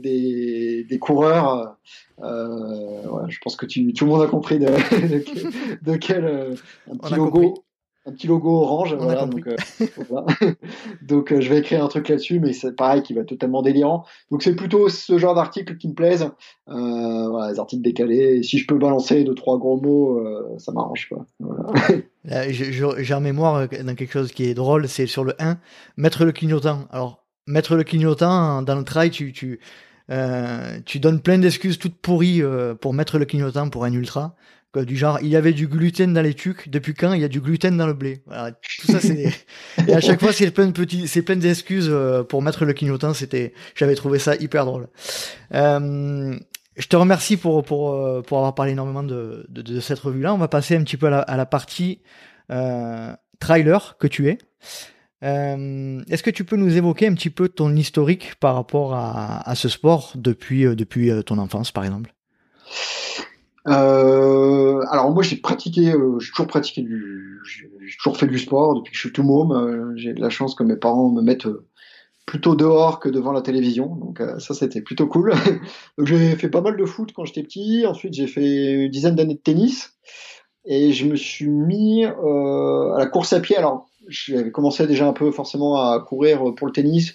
des, des coureurs euh, je pense que tu, tout le monde a compris de, de, quel euh, un petit logo. Un petit logo orange, voilà, donc, euh, donc je vais écrire un truc là-dessus, mais c'est pareil qui va être totalement délirant. Donc c'est plutôt ce genre d'articles qui me plaisent, voilà, les articles décalés. Si je peux balancer deux trois gros mots, ça m'arrange quoi. J'ai en mémoire dans quelque chose qui est drôle, c'est sur le 1, mettre le clignotant. Alors mettre le clignotant dans le trail, tu, tu euh, tu donnes plein d'excuses toutes pourries euh, pour mettre le clignotant pour un ultra. Du genre, il y avait du gluten dans les tucs, depuis quand il y a du gluten dans le blé? Voilà, Tout ça, c'est... Et à chaque fois, c'est plein de petits, c'est plein d'excuses euh, pour mettre le clignotant. C'était, j'avais trouvé ça hyper drôle. je te remercie pour, pour, pour avoir parlé énormément de, de, de cette revue-là. On va passer un petit peu à la, à la partie trailer que tu es. Euh, est-ce que tu peux nous évoquer un petit peu ton historique par rapport à, ce sport depuis, euh, depuis euh, ton enfance, par exemple? Alors moi j'ai pratiqué, j'ai toujours pratiqué du, j'ai toujours fait du sport depuis que je suis tout môme. j'ai de la chance que mes parents me mettent plutôt dehors que devant la télévision, donc ça c'était plutôt cool. j'ai fait pas mal de foot quand j'étais petit. Ensuite j'ai fait une dizaine d'années de tennis et je me suis mis à la course à pied. Alors j'avais commencé déjà un peu forcément à courir pour le tennis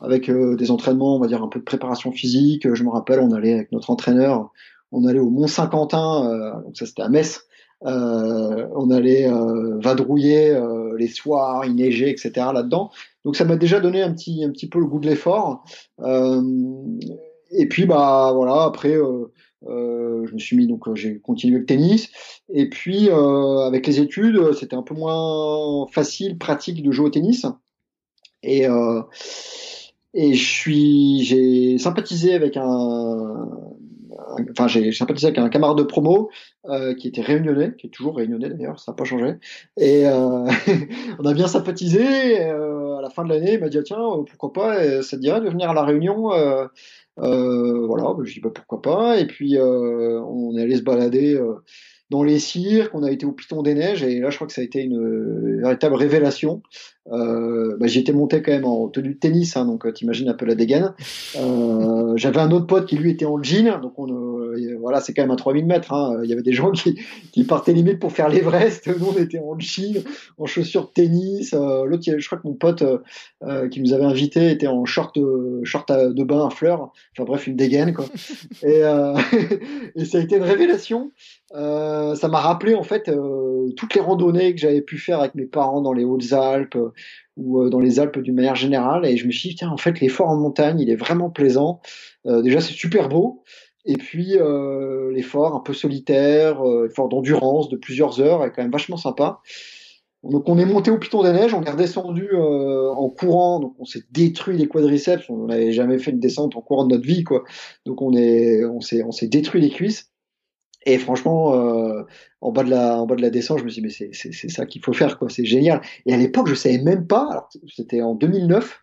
avec euh, des entraînements, on va dire un peu de préparation physique. Je me rappelle, on allait avec notre entraîneur, on allait au Mont Saint-Quentin, euh, donc ça c'était à Metz. Euh, on allait vadrouiller les soirs, il neigeait, etc. là-dedans. Donc ça m'a déjà donné un petit, un petit peu le goût de l'effort. et puis bah voilà, après euh, je me suis mis donc euh, j'ai continué le tennis et puis euh, avec les études c'était un peu moins facile pratique de jouer au tennis et et je suis j'ai sympathisé avec un enfin j'ai sympathisé avec un camarade de promo euh, qui était réunionnais, qui est toujours réunionnais d'ailleurs, ça n'a pas changé. Et euh, on a bien sympathisé. Euh, à la fin de l'année, il m'a dit ah, tiens, pourquoi pas, ça te dirait de venir à la réunion Voilà, je dis bah, pourquoi pas. Et puis on est allé se balader dans les cirques, on a été au Piton des Neiges, et là je crois que ça a été une véritable révélation. Euh, bah, J'étais monté quand même en tenue de tennis, hein, donc t'imagines un peu la dégaine. Euh, J'avais un autre pote qui lui était en jean, donc on, euh, voilà, c'est quand même à 3000 mètres. Hein. Il y avait des gens qui, qui partaient limite pour faire l'Everest. Nous on était en jean, en chaussures de tennis. Euh, L'autre, je crois que mon pote euh, qui nous avait invité était en short, short de bain à fleurs. Enfin bref, une dégaine quoi. Et, et ça a été une révélation. Euh, ça m'a rappelé en fait euh, toutes les randonnées que j'avais pu faire avec mes parents dans les Hautes-Alpes euh, ou dans les Alpes d'une manière générale. Et je me suis dit tiens en fait l'effort en montagne il est vraiment plaisant. Déjà c'est super beau. Et puis l'effort un peu solitaire effort d'endurance de plusieurs heures est quand même vachement sympa. Donc on est monté au Piton des Neiges, on est redescendu en courant, donc on s'est détruit les quadriceps, on n'avait jamais fait une descente en courant de notre vie quoi. Donc on s'est on s'est détruit les cuisses. Et franchement, euh, en bas de la, en bas de la descente, je me suis dit, mais c'est ça qu'il faut faire, quoi. C'est génial. Et à l'époque, je savais même pas. Alors, c'était en 2009.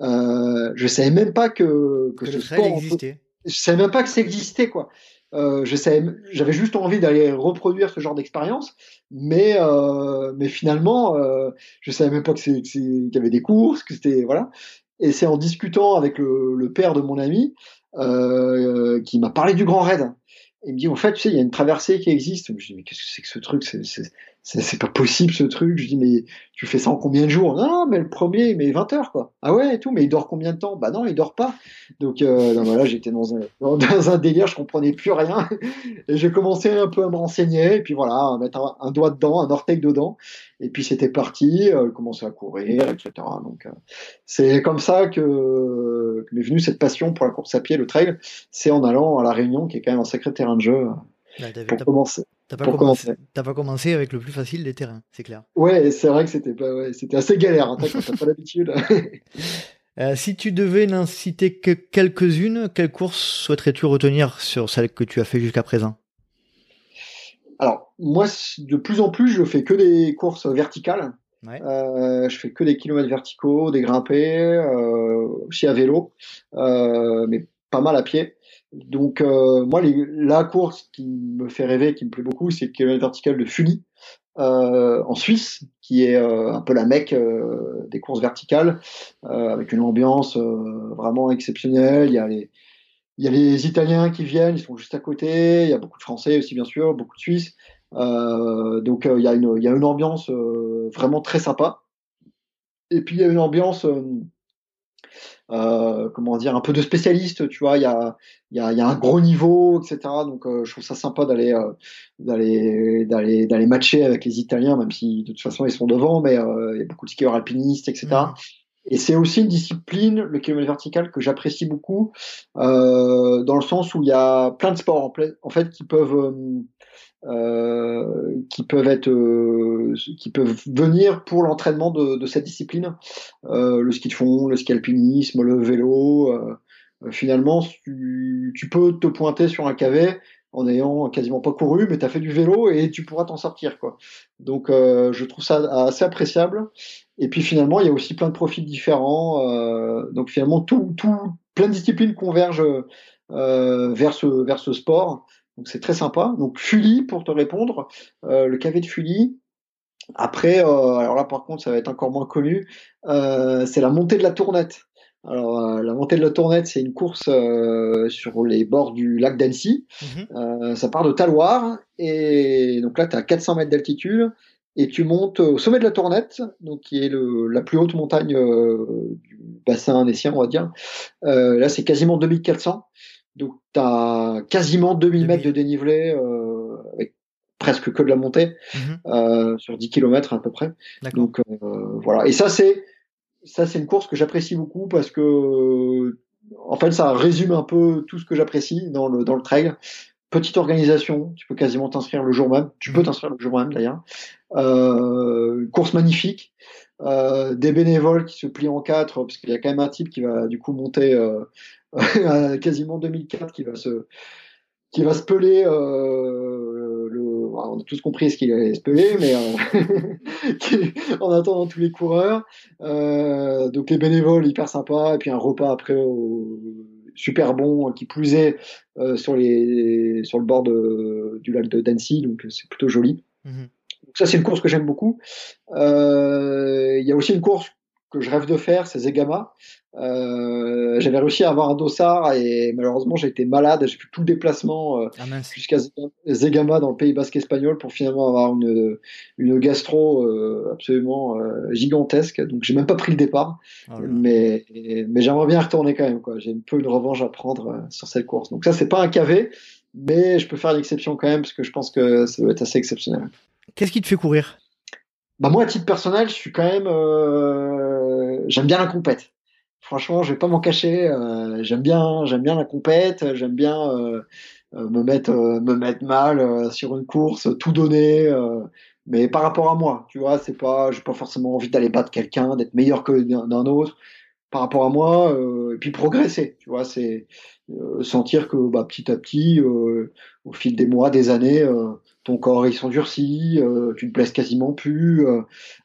Euh, je savais même pas que, que, ce sport existait. je savais même pas que ça existait, quoi. Euh, je savais, j'avais juste envie d'aller reproduire ce genre d'expérience, mais euh, mais finalement, euh, je savais même pas que c'est, qu'il y avait des courses, que c'était voilà. Et c'est en discutant avec le, le père de mon ami euh, qui m'a parlé du Grand Raid. Il me dit, en fait, tu sais, il y a une traversée qui existe. Je dis, mais qu'est-ce que c'est que ce truc? Pas possible ce truc. Je dis, mais tu fais ça en combien de jours? Non, mais le premier, mais 20 heures, quoi. Ah ouais, et tout, mais il dort combien de temps? Bah non, il dort pas. Donc, euh, voilà, j'étais dans un, dans un délire, je comprenais plus rien. Et j'ai commencé un peu à me renseigner, et puis voilà, à mettre un, doigt dedans, un orteil dedans. Et puis c'était parti, euh, commencer à courir, etc. Donc, euh, c'est comme ça que, que m'est venue cette passion pour la course à pied, le trail. C'est en allant à La Réunion, qui est quand même un sacré terrain de jeu. pour commencer. T'as pas, commencé, pas commencé avec le plus facile des terrains, c'est clair. Ouais, c'est vrai que c'était pas, c'était assez galère hein, t'as pas l'habitude. euh, si tu devais n'en citer que quelques-unes, quelle course souhaiterais-tu retenir sur celle que tu as fait jusqu'à présent? Alors, moi, de plus en plus, je fais que des courses verticales. Ouais. Euh, je fais que des kilomètres verticaux, des grimpés, euh, aussi à vélo, euh, mais pas mal à pied. Donc euh, moi, la course qui me fait rêver, qui me plaît beaucoup, c'est le kilomètre vertical de Fully euh, en Suisse, qui est euh, un peu la mecque des courses verticales, avec une ambiance vraiment exceptionnelle. Il y a les il y a les Italiens qui viennent, ils sont juste à côté. Il y a beaucoup de Français aussi, bien sûr, beaucoup de Suisses. donc il y a une il y a une ambiance vraiment très sympa. Et puis il y a une ambiance euh, comment dire, un peu de spécialiste, tu vois, il y a, y, a, y a un gros niveau, etc. Donc euh, je trouve ça sympa d'aller euh, d'aller d'aller d'aller matcher avec les Italiens, même si de toute façon ils sont devant, mais il y a beaucoup de skieurs alpinistes, etc. Mmh. Et c'est aussi une discipline, le kilomètre vertical, que j'apprécie beaucoup, dans le sens où il y a plein de sports en, fait qui peuvent euh, qui peuvent être euh, qui peuvent venir pour l'entraînement de, de, cette discipline. Euh, le ski de fond le ski alpinisme le vélo euh, finalement tu, tu, peux te pointer sur un cavet en ayant quasiment pas couru mais tu as fait du vélo et tu pourras t'en sortir quoi. Donc je trouve ça assez appréciable. Et puis finalement il y a aussi plein de profils différents donc finalement tout, tout plein de disciplines convergent vers ce vers ce sport donc c'est très sympa. Donc Fully, pour te répondre, euh, le cavé de Fully. Après, euh, alors là par contre, ça va être encore moins connu. Euh, c'est la montée de la Tournette. Alors la montée de la Tournette, c'est une course sur les bords du lac d'Annecy. Mhm. ça part de Taloir et donc là, tu as 400 mètres d'altitude et tu montes au sommet de la Tournette, donc qui est le, la plus haute montagne du bassin annécien, on va dire. là, c'est quasiment 2400. Donc, tu as quasiment 2000 mètres de dénivelé, euh, avec presque que de la montée, mhm. euh, sur 10 km à peu près. Donc, euh, voilà. Et ça, c'est ça c'est une course que j'apprécie beaucoup parce que, en fait, ça résume un peu tout ce que j'apprécie dans le, dans le trail. Petite organisation, tu peux quasiment t'inscrire le jour même. Tu peux mhm. t'inscrire le jour même d'ailleurs. Euh, course magnifique. Euh, des bénévoles qui se plient en quatre, parce qu'il y a quand même un type qui va du coup monter euh, quasiment 2004 qui va se qui va se peler euh, le, on a tous compris ce qu'il allait se peler mais euh, en attendant tous les coureurs euh, donc les bénévoles hyper sympas et puis un repas après super bon qui plus est euh, sur les sur le bord de, du lac de Dancy donc c'est plutôt joli mhm. donc ça c'est une course que j'aime beaucoup il y a aussi une course que je rêve de faire, c'est Zegama. Euh, j'avais réussi à avoir un dossard et malheureusement j'ai été malade. J'ai fait tout le déplacement euh, ah, jusqu'à Zegama dans le Pays Basque espagnol pour finalement avoir une, une gastro euh, absolument gigantesque. Donc j'ai même pas pris le départ, oh mais mais j'aimerais bien retourner quand même. Quoi. J'ai un peu une revanche à prendre sur cette course. Donc ça c'est pas un KV, mais je peux faire l'exception quand même parce que je pense que ça doit être assez exceptionnel. Qu'est-ce qui te fait courir? Bah moi à titre personnel, je suis quand même euh, j'aime bien la compète. Franchement, je vais pas m'en cacher, euh, j'aime bien j'aime bien la compète, j'aime bien euh, me mettre me mettre mal sur une course, tout donner mais par rapport à moi, tu vois, c'est pas j'ai pas forcément envie d'aller battre quelqu'un, d'être meilleur que d'un autre par rapport à moi et puis progresser, tu vois, c'est sentir que bah, petit à petit au fil des mois, des années ton corps il s'endurcit, euh, tu te blesses quasiment plus, euh,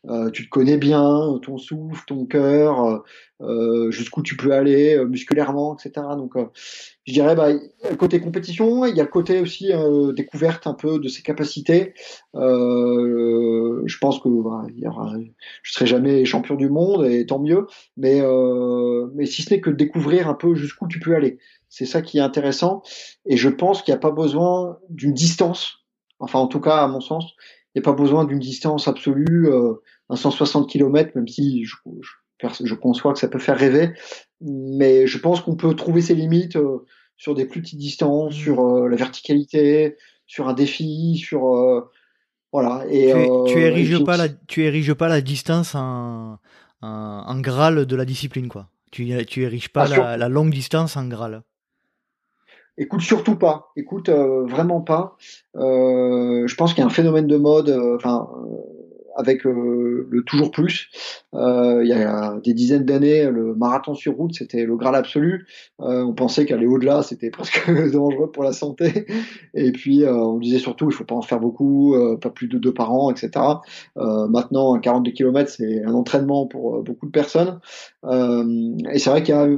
euh, tu te connais bien, ton souffle, ton cœur, jusqu'où tu peux aller musculairement, etc. Donc, je dirais, bah, côté compétition, il y a le côté aussi découverte un peu de ses capacités. je pense que bah, il je serai jamais champion du monde et tant mieux, mais mais si ce n'est que découvrir un peu jusqu'où tu peux aller. C'est ça qui est intéressant. Et je pense qu'il n'y a pas besoin d'une distance Enfin, en tout cas, à mon sens, il n'y a pas besoin d'une distance absolue, euh, un 160 km, même si je, je, conçois que ça peut faire rêver. Mais je pense qu'on peut trouver ses limites euh, sur des plus petites distances, mmh. sur euh, la verticalité, sur un défi, sur voilà. Et tu, tu ériges pas la, tu ériges pas la distance en, en, graal de la discipline, quoi. Tu, tu ériges pas la, la longue distance en graal. Écoute, surtout pas. Écoute, euh, vraiment pas. Euh, je pense qu'il y a un phénomène de mode, euh, enfin, avec le toujours plus. il y a des dizaines d'années, le marathon sur route, c'était le graal absolu. on pensait qu'aller au-delà, c'était presque dangereux pour la santé. Et puis, on disait surtout, il faut pas en faire beaucoup, pas plus de deux par an, etc. maintenant, 42 km, c'est un entraînement pour beaucoup de personnes. et c'est vrai qu'il y a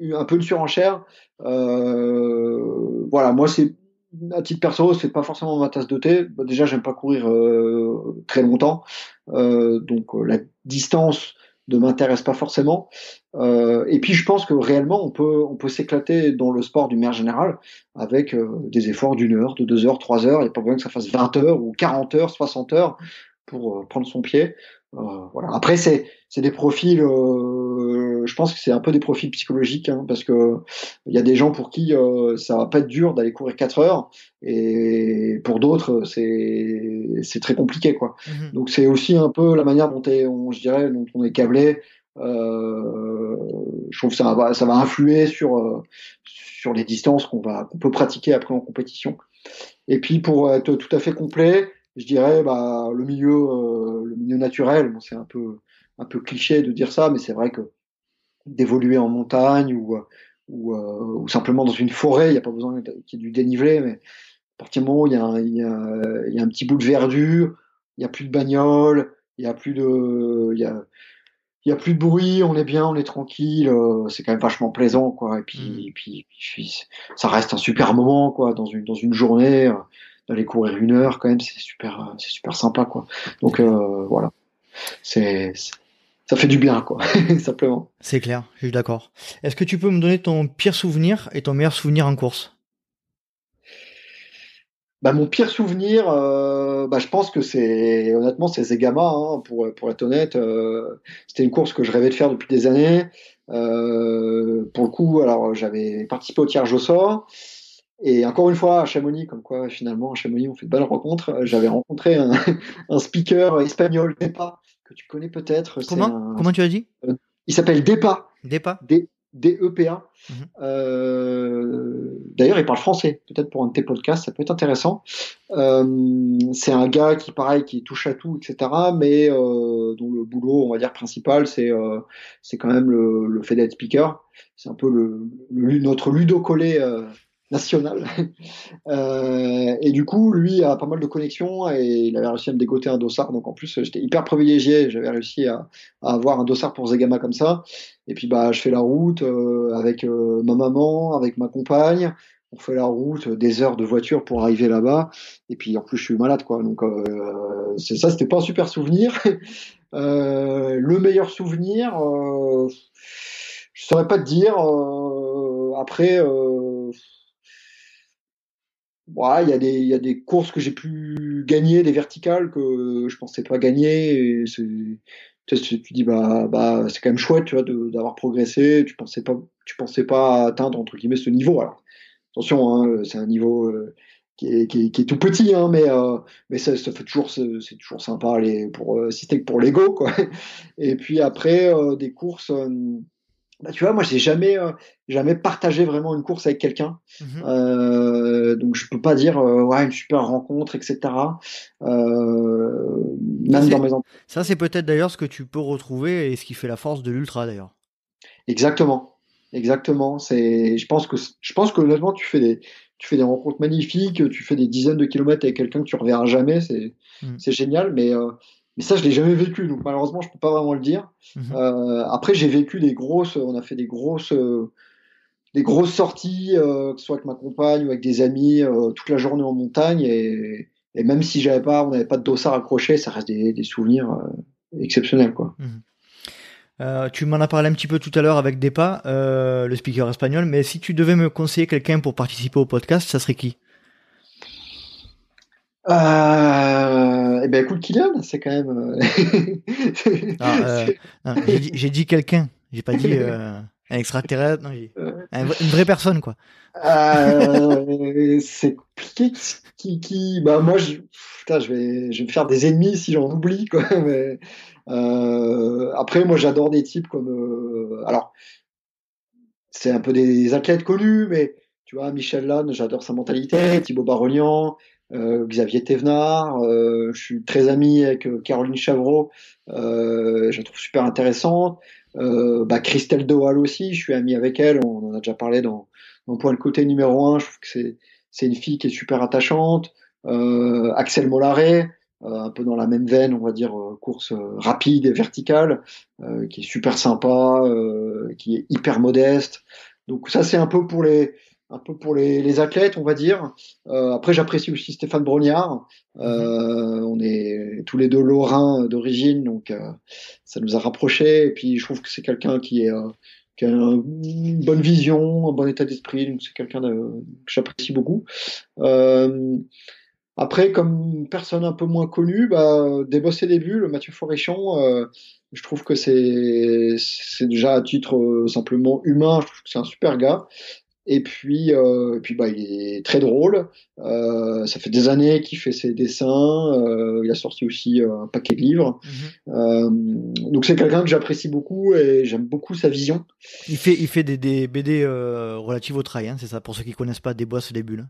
un peu de surenchère. Euh, voilà, moi c'est à titre perso, c'est pas forcément ma tasse de thé. Bah, déjà, j'aime pas courir euh, très longtemps, euh, donc la distance ne m'intéresse pas forcément. et puis, je pense que réellement, on peut, on peut s'éclater dans le sport du manière général avec des efforts d'une heure, de deux heures, trois heures. Il n'y a pas besoin que ça fasse 20 heures ou 40 heures, 60 heures pour prendre son pied. voilà. Après, c'est, c'est des profils je pense que c'est un peu des profils psychologiques, hein, parce que il y a des gens pour qui euh, ça va pas être dur d'aller courir 4 heures, et pour d'autres c'est c'est très compliqué, quoi. Mhm. Donc c'est aussi un peu la manière dont on, je dirais, dont on est câblé. Euh, je trouve que ça va, ça va influer sur euh, sur les distances qu'on va qu'on peut pratiquer après en compétition. Et puis pour être tout à fait complet, je dirais bah le milieu le milieu naturel, bon, c'est un peu un peu cliché de dire ça, mais c'est vrai que d'évoluer en montagne ou, ou, euh, ou, simplement dans une forêt. Il n'y a pas besoin qu'il y ait du dénivelé, mais à partir du moment où il y a un, il y a, il y a un petit bout de verdure, il n'y a plus de bagnole, il y a plus de, il y a, il y a plus de bruit, on est bien, on est tranquille, euh, c'est quand même vachement plaisant, quoi. Et puis, mmh. puis, puis, ça reste un super moment, quoi, dans une dans une journée, euh, d'aller courir une heure, quand même, c'est super, c'est super sympa, quoi. Donc euh, voilà, c'est ça fait du bien, quoi, simplement. C'est clair, je suis d'accord. Est-ce que tu peux me donner ton pire souvenir et ton meilleur souvenir en course? Bah, mon pire souvenir, euh, bah, je pense que c'est honnêtement c'est Zegama, hein, pour pour être honnête. Euh, c'était une course que je rêvais de faire depuis des années. Euh, pour le coup, alors j'avais participé au tirage au sort. Et encore une fois, à Chamonix, comme quoi finalement à Chamonix on fait de belles rencontres, j'avais rencontré un, un speaker espagnol, pas que tu connais peut-être. Comment Comment tu as dit euh, Il s'appelle Depa. Depa D-E-P-A. Mhm. Euh, d'ailleurs, il parle français. Peut-être pour un de tes podcasts, ça peut être intéressant. Euh, c'est un gars qui, pareil, qui touche à tout, etc. Mais dont le boulot, on va dire principal, c'est c'est quand même le, le fait d'être speaker. C'est un peu le, notre ludo collé national. euh, et du coup, lui a pas mal de connexions et il avait réussi à me dégoter un dossard. Donc en plus, j'étais hyper privilégié. J'avais réussi à, avoir un dossard pour Zegama comme ça. Et puis bah, je fais la route euh, avec euh, ma maman, avec ma compagne. On fait la route, des heures de voiture pour arriver là-bas. Et puis en plus, je suis malade, quoi. Donc euh, c'est ça, c'était pas un super souvenir. le meilleur souvenir, je saurais pas te dire. après il y, a des, il y a des courses que j'ai pu gagner, des verticales que je pensais pas gagner. Et tu, dis bah, bah c'est quand même chouette, tu vois, d'avoir progressé. Tu pensais pas, tu pensais pas atteindre entre guillemets ce niveau. Alors attention, hein, c'est un niveau euh, qui, est, qui, est, qui, est, tout petit, hein, mais euh, mais ça, ça fait toujours, c'est toujours sympa les pour euh, si c'était que pour l'ego quoi. Et puis après des courses bah, tu vois, moi, j'ai jamais, euh, jamais partagé vraiment une course avec quelqu'un. Mhm. Euh, donc, je peux pas dire, euh, ouais, une super rencontre, etc. même dans mes Ça, c'est peut-être d'ailleurs ce que tu peux retrouver et ce qui fait la force de l'ultra, d'ailleurs. Exactement. Exactement. C'est, je pense que, je pense que honnêtement, tu fais des, tu fais des rencontres magnifiques, tu fais des dizaines de kilomètres avec quelqu'un que tu reverras jamais, c'est mm. génial. Mais, mais ça, je l'ai jamais vécu, donc malheureusement, je peux pas vraiment le dire. Mm-hmm. après, j'ai vécu des grosses, on a fait des grosses des grosses sorties, que ce soit avec ma compagne ou avec des amis, toute la journée en montagne. Et, et même si j'avais pas, on n'avait pas de dossard accroché, ça reste des, des souvenirs exceptionnels, quoi. Euh, tu m'en as parlé un petit peu tout à l'heure avec Depa, euh, le speaker espagnol, mais si tu devais me conseiller quelqu'un pour participer au podcast, ça serait qui? Euh, Eh ben écoute, Kylian, c'est quand même. Ah, j'ai dit, quelqu'un, j'ai pas dit un extraterrestre, non, une vraie personne quoi. c'est compliqué. Qui, qui, bah moi, je, putain, je vais, je vais me faire des ennemis si j'en oublie quoi. Mais euh, après, moi, j'adore des types comme. Euh, alors, c'est un peu des athlètes connus, mais tu vois, Michel Lannes, j'adore sa mentalité, Thibaut Barognan, euh, Xavier Thévenard, euh, je suis très ami avec euh, Caroline Chavreau, euh, je la trouve super intéressante. Euh, bah, Christelle Doal aussi, je suis ami avec elle, on en a déjà parlé dans, dans Point de côté numéro un, je trouve que c'est, c'est une fille qui est super attachante. Axel Mollaret, euh, un peu dans la même veine, on va dire euh, course euh, rapide et verticale, qui est super sympa, qui est hyper modeste. Donc ça c'est un peu pour les un peu pour les, les athlètes, on va dire. Euh, après, j'apprécie aussi Stéphane Brognard. Euh, on est tous les deux lorrains d'origine, donc euh, ça nous a rapprochés. Et puis, je trouve que c'est quelqu'un qui, est, qui a une bonne vision, un bon état d'esprit. Donc, c'est quelqu'un que j'apprécie beaucoup. Après, comme personne un peu moins connue, bah, des boss et des bulles, Mathieu Foréchon, je trouve que c'est c'est déjà à titre simplement humain, je trouve que c'est un super gars. Et puis, euh, et puis bah, il est très drôle. Euh, ça fait des années qu'il fait ses dessins. Euh, il a sorti aussi un paquet de livres. Mhm. donc c'est quelqu'un que j'apprécie beaucoup et j'aime beaucoup sa vision. Il fait, il fait des, des BD relatives au trail, hein, c'est ça. Pour ceux qui connaissent pas, des boss et des bulles.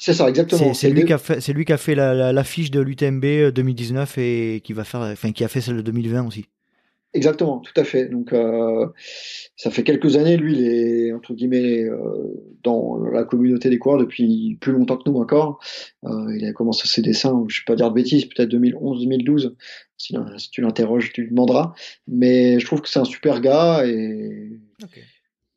C'est ça, exactement. C'est lui, qui a fait, lui qui a fait l'affiche la, de l'UTMB 2019 euh, et qui va faire, enfin, qui a fait celle de 2020 aussi. Exactement, tout à fait. Donc, euh, ça fait quelques années, lui, il est entre guillemets euh, dans la communauté des coureurs depuis plus longtemps que nous encore. Euh, il a commencé ses dessins, je ne vais pas dire de bêtises, peut-être 2011-2012. Si, si, tu l'interroges, tu lui demanderas. Mais je trouve que c'est un super gars et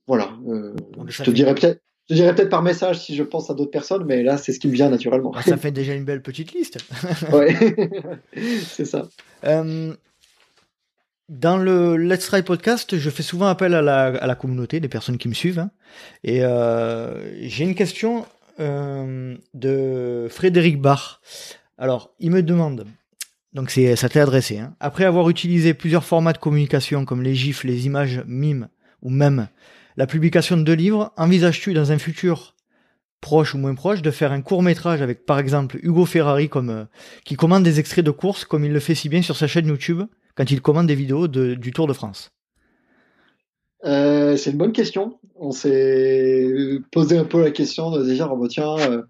voilà. Euh, je te dirais peut-être. Je dirais peut-être par message si je pense à d'autres personnes, mais là, c'est ce qui me vient naturellement. Ah, ça fait déjà une belle petite liste. ouais, c'est ça. Euh, dans le Let's Try podcast, je fais souvent appel à la, à la communauté, des personnes qui me suivent. Hein. Et euh, j'ai une question euh, de Frédéric Bach. Alors, il me demande, donc c'est ça t'est adressé, hein, après avoir utilisé plusieurs formats de communication comme les gifs, les images, mimes ou même la publication de deux livres, envisages-tu dans un futur proche ou moins proche de faire un court métrage avec par exemple Hugo Ferrari comme euh, qui commande des extraits de courses comme il le fait si bien sur sa chaîne YouTube? Quand il commande des vidéos du Tour de France? Euh, C'est une bonne question. On s'est posé un peu la question de dire oh, bah, tiens euh,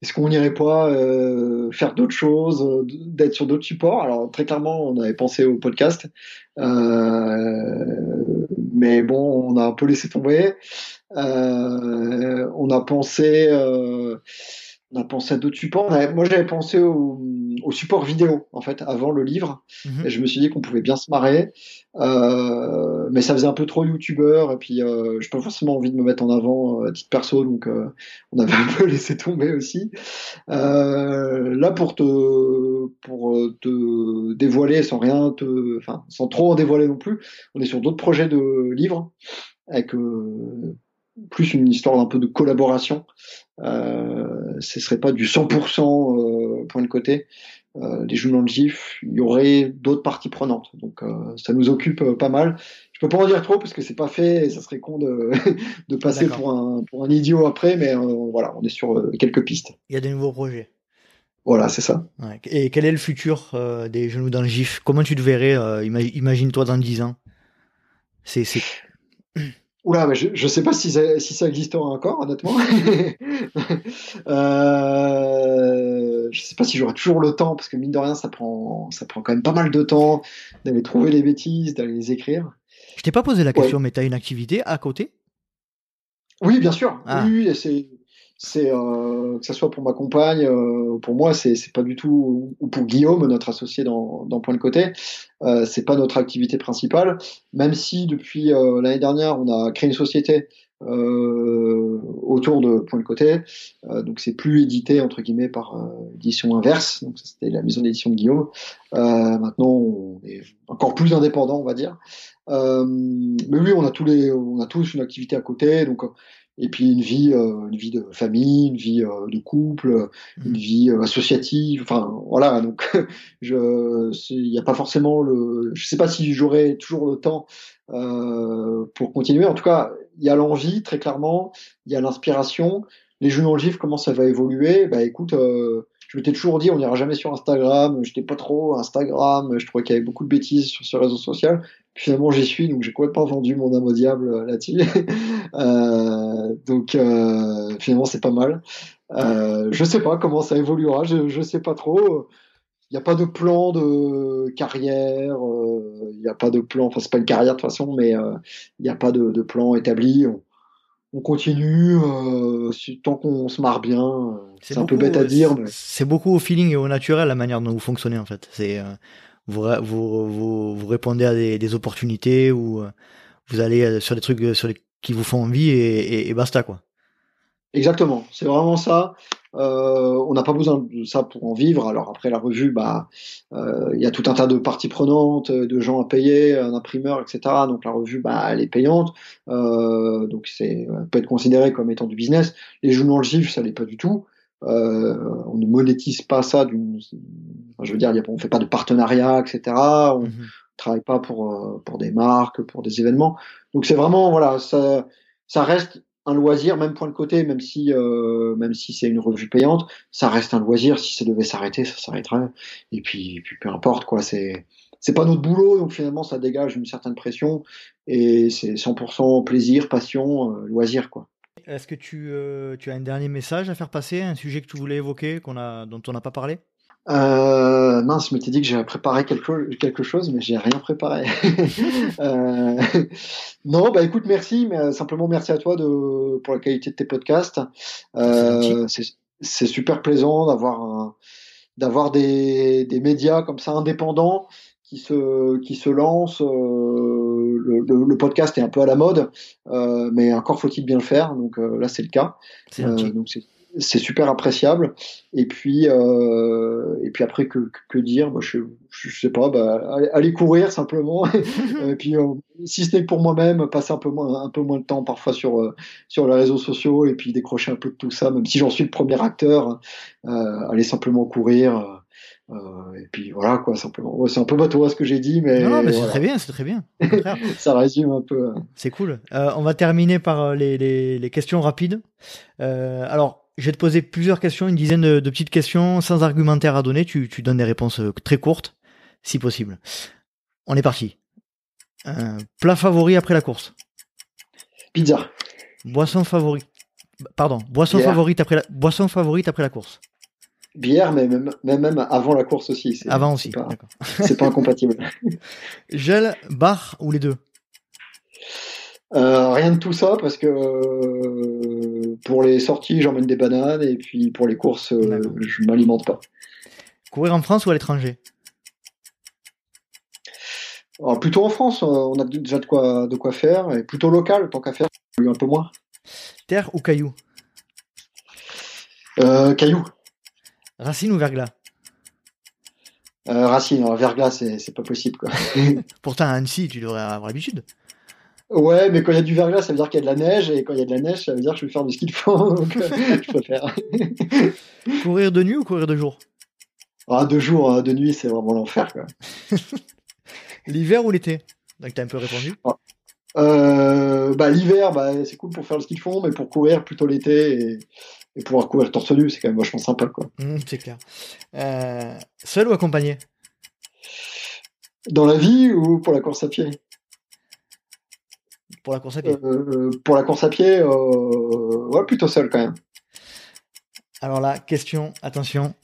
est-ce qu'on n'irait pas faire d'autres choses, d'être sur d'autres supports? Alors très clairement, on avait pensé au podcast. Mais bon, on a un peu laissé tomber. Euh, on a pensé, euh, on a pensé à d'autres supports. moi, j'avais pensé au, support vidéo en fait avant le livre. Mhm. Et je me suis dit qu'on pouvait bien se marrer, euh, mais ça faisait un peu trop youtubeur. Et puis, je n'ai pas forcément envie de me mettre en avant à titre perso, donc on avait un peu laissé tomber aussi. là, pour te, pour te dévoiler sans rien te, enfin, sans trop en dévoiler non plus, on est sur d'autres projets de livres avec plus une histoire d'un peu de collaboration. Euh, ce serait pas du 100% euh, point de côté. Euh, les jeux dans le GIF, il y aurait d'autres parties prenantes. Donc euh, ça nous occupe euh, pas mal. Je peux pas en dire trop parce que c'est pas fait et ça serait con de, de passer pour un, pour un idiot après, mais voilà, on est sur quelques pistes. Il y a des nouveaux projets. Voilà, c'est ça. Ouais. Et quel est le futur des genoux dans le GIF? Comment tu te verrais Imagine-toi dans 10 ans? C'est Oula, mais je ne sais pas si ça, si ça existera encore, honnêtement. euh, je sais pas si j'aurai toujours le temps, parce que mine de rien, ça prend, ça prend quand même pas mal de temps d'aller trouver les bêtises, d'aller les écrire. Je t'ai pas posé la question, mais tu as une activité à côté? Oui, bien sûr. Ah. Oui, c'est c'est euh, que ce soit pour ma compagne, euh, pour moi, c'est pas du tout ou pour Guillaume, notre associé dans, dans Point de Côté, euh, c'est pas notre activité principale. Même si depuis euh, l'année dernière, on a créé une société euh, autour de Point de Côté, euh, donc c'est plus édité entre guillemets par édition inverse. Donc c'était la maison d'édition de Guillaume. maintenant, on est encore plus indépendant, on va dire. mais oui, on a tous les, on a tous une activité à côté, donc et puis une vie, euh, une vie de famille, une vie euh, de couple, une mhm. vie euh, associative. Enfin, voilà. Donc, je, il n'y a pas forcément le. Je sais pas si j'aurai toujours le temps pour continuer. En tout cas, il y a l'envie très clairement, il y a l'inspiration. Les jeux le gif, comment ça va évoluer? Bah, écoute. Je m'étais toujours dit, on n'ira jamais sur Instagram. J'étais pas trop Instagram. Je trouvais qu'il y avait beaucoup de bêtises sur ce réseau social finalement j'y suis, donc j'ai complètement vendu mon âme au diable euh, là-dessus. euh, donc euh, finalement c'est pas mal. Euh, je sais pas comment ça évoluera, je, je sais pas trop. Il n'y a pas de plan de carrière, il n'y a pas de plan, enfin c'est pas une carrière de toute façon, mais il n'y a pas de, plan établi. On continue tant qu'on se marre bien. C'est un peu bête à dire. Mais... C'est beaucoup au feeling et au naturel la manière dont vous fonctionnez en fait. C'est vous, vous, vous, répondez à des, des, opportunités ou euh, vous allez euh, sur des trucs euh, sur les, qui vous font envie et, et, basta quoi. Exactement, c'est vraiment ça. Euh, on n'a pas besoin de ça pour en vivre. Alors après la revue, bah, il euh, y a tout un tas de parties prenantes, de gens à payer, un imprimeur, etc. Donc la revue, bah, elle est payante. Euh, donc c'est peut être considéré comme étant du business. Les journaux le GIF, ça l'est pas du tout. Euh, on ne monétise pas ça d'une, je veux dire, on fait pas de partenariat, etc. On mhm. travaille pas pour euh, pour des marques, pour des événements. Donc c'est vraiment voilà, ça ça reste un loisir, même point de côté, même si euh, même si c'est une revue payante, ça reste un loisir. Si ça devait s'arrêter, ça s'arrêterait. Et puis, puis peu importe quoi, c'est c'est pas notre boulot, donc finalement ça dégage une certaine pression et c'est 100% plaisir, passion, euh, loisir quoi. Est-ce que tu, euh, tu, as un dernier message à faire passer, un sujet que tu voulais évoquer, qu'on a, dont on n'a pas parlé? Euh, mince, je m'étais dit que j'avais préparé quelque, quelque chose, mais j'ai rien préparé. euh, non, bah écoute, merci, mais euh, simplement merci à toi de, pour la qualité de tes podcasts. Euh, c'est super plaisant d'avoir d'avoir des, des médias comme ça indépendants qui se qui se lancent. Euh, le, le, podcast est un peu à la mode, euh, mais encore faut-il bien le faire. Donc euh, là, c'est le cas. Donc c'est super appréciable. Et puis, euh, et puis après, que, que dire? Bah, je, je sais pas, bah, aller, courir simplement. et puis, euh, si ce n'est pour moi-même, passer un peu moins, un peu moins de temps parfois sur sur les réseaux sociaux et puis décrocher un peu de tout ça, même si j'en suis le premier acteur, aller simplement courir. Euh, et puis voilà quoi, simplement. c'est un peu bateau ce que j'ai dit, mais. Non, mais c'est très bien, c'est très bien. ça résume un peu. Hein. C'est cool. Euh, on va terminer par euh, les, les, les questions rapides. Euh, alors, je vais te poser plusieurs questions, une dizaine de, de, petites questions sans argumentaire à donner. Tu, tu donnes des réponses euh, très courtes, si possible. On est parti. plat favori après la course Pizza. Boisson favorite. Pardon. Boisson favorite après la boisson favorite après la course. Bière, mais même, même, avant la course aussi. Avant aussi, C'est pas incompatible. Gel, bar ou les deux? Euh, Rien de tout ça, parce que euh, pour les sorties, j'emmène des bananes, et puis pour les courses, euh, je m'alimente pas. Courir en France ou à l'étranger? Plutôt en France, on a déjà de quoi, de quoi faire, et plutôt local, tant qu'à faire, un peu moins. Terre ou caillou Caillou. Racine ou verglas? Euh, Racine, verglas, c'est pas possible. Quoi. Pourtant, à Annecy, tu devrais avoir l'habitude. Ouais, mais quand il y a du verglas, ça veut dire qu'il y a de la neige, et quand il y a de la neige, ça veut dire que je vais faire du ski de fond, donc euh, je préfère. courir de nuit ou courir de jour? Ah, De jour, hein, de nuit, c'est vraiment l'enfer. L'hiver ou l'été? Donc, t'as un peu répondu. Ah. Euh, bah, L'hiver, bah, c'est cool pour faire le ski de fond, mais pour courir, plutôt l'été. Et et pouvoir courir torse nu, c'est quand même vachement sympa, quoi. Mmh, c'est clair. Euh, seul ou accompagné? Dans la vie ou pour la course à pied? Pour la course à pied. Euh, pour la course à pied, euh, ouais, plutôt seul quand même. Alors là, question, attention.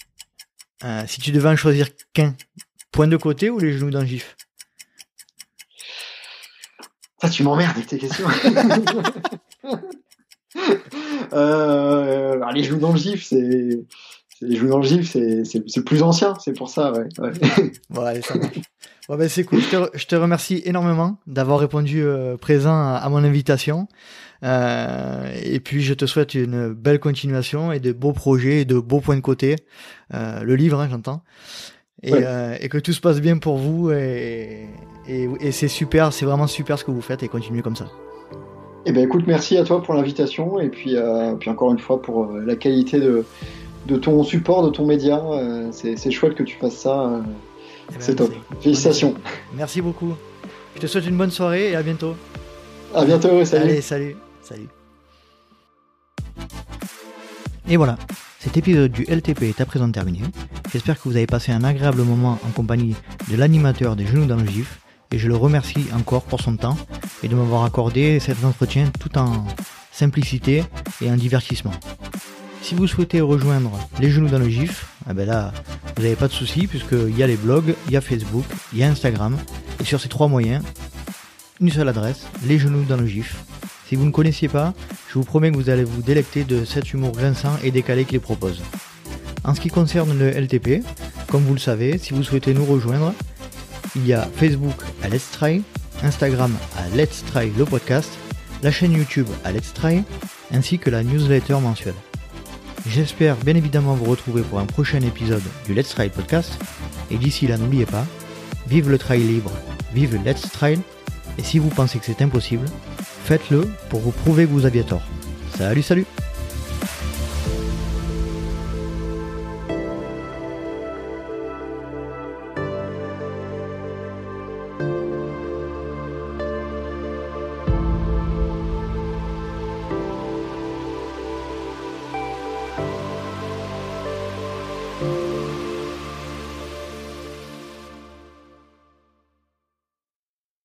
Euh, si tu devais en choisir qu'un, point de côté ou les genoux d'un gif? Ça, tu m'emmerdes avec tes questions. euh, les genoux dans le gif, c'est les dans le gif, c'est plus ancien, c'est pour ça, ouais. ouais. ça marche. Bon, ben, c'est cool. Je te, je te, remercie énormément d'avoir répondu euh, présent à, à, mon invitation. Euh, et puis, je te souhaite une belle continuation et de beaux projets et de beaux points de côté. Euh, le livre, hein, j'entends. Et, ouais. Et, que tout se passe bien pour vous. Et, et, et c'est super, c'est vraiment super ce que vous faites et continuez comme ça. Eh ben, écoute, merci à toi pour l'invitation et puis, puis encore une fois pour la qualité de, de ton support, de ton média. c'est chouette que tu fasses ça. Eh ben, c'est top. Félicitations. Merci beaucoup. Je te souhaite une bonne soirée et à bientôt. À bientôt, salut. Allez, salut. Salut. Et voilà, cet épisode du LTP est à présent terminé. J'espère que vous avez passé un agréable moment en compagnie de l'animateur des Genoux dans le GIF et je le remercie encore pour son temps et de m'avoir accordé cet entretien tout en simplicité et en divertissement. Si vous souhaitez rejoindre les genoux dans le GIF, eh ben là, vous n'avez pas de souci puisqu'il y a les blogs, il y a Facebook, il y a Instagram. Et sur ces trois moyens, une seule adresse, les genoux dans le GIF. Si vous ne connaissiez pas, je vous promets que vous allez vous délecter de cet humour grinçant et décalé qu'il propose. En ce qui concerne le LTP, comme vous le savez, si vous souhaitez nous rejoindre, il y a Facebook à Let's Try, Instagram à Let's Try le podcast, la chaîne YouTube à Let's Try, ainsi que la newsletter mensuelle. J'espère bien évidemment vous retrouver pour un prochain épisode du Let's Trail podcast. Et d'ici là, n'oubliez pas, vive le trail libre, vive le Let's Trail. Et si vous pensez que c'est impossible, faites-le pour vous prouver que vous aviez tort. Salut, salut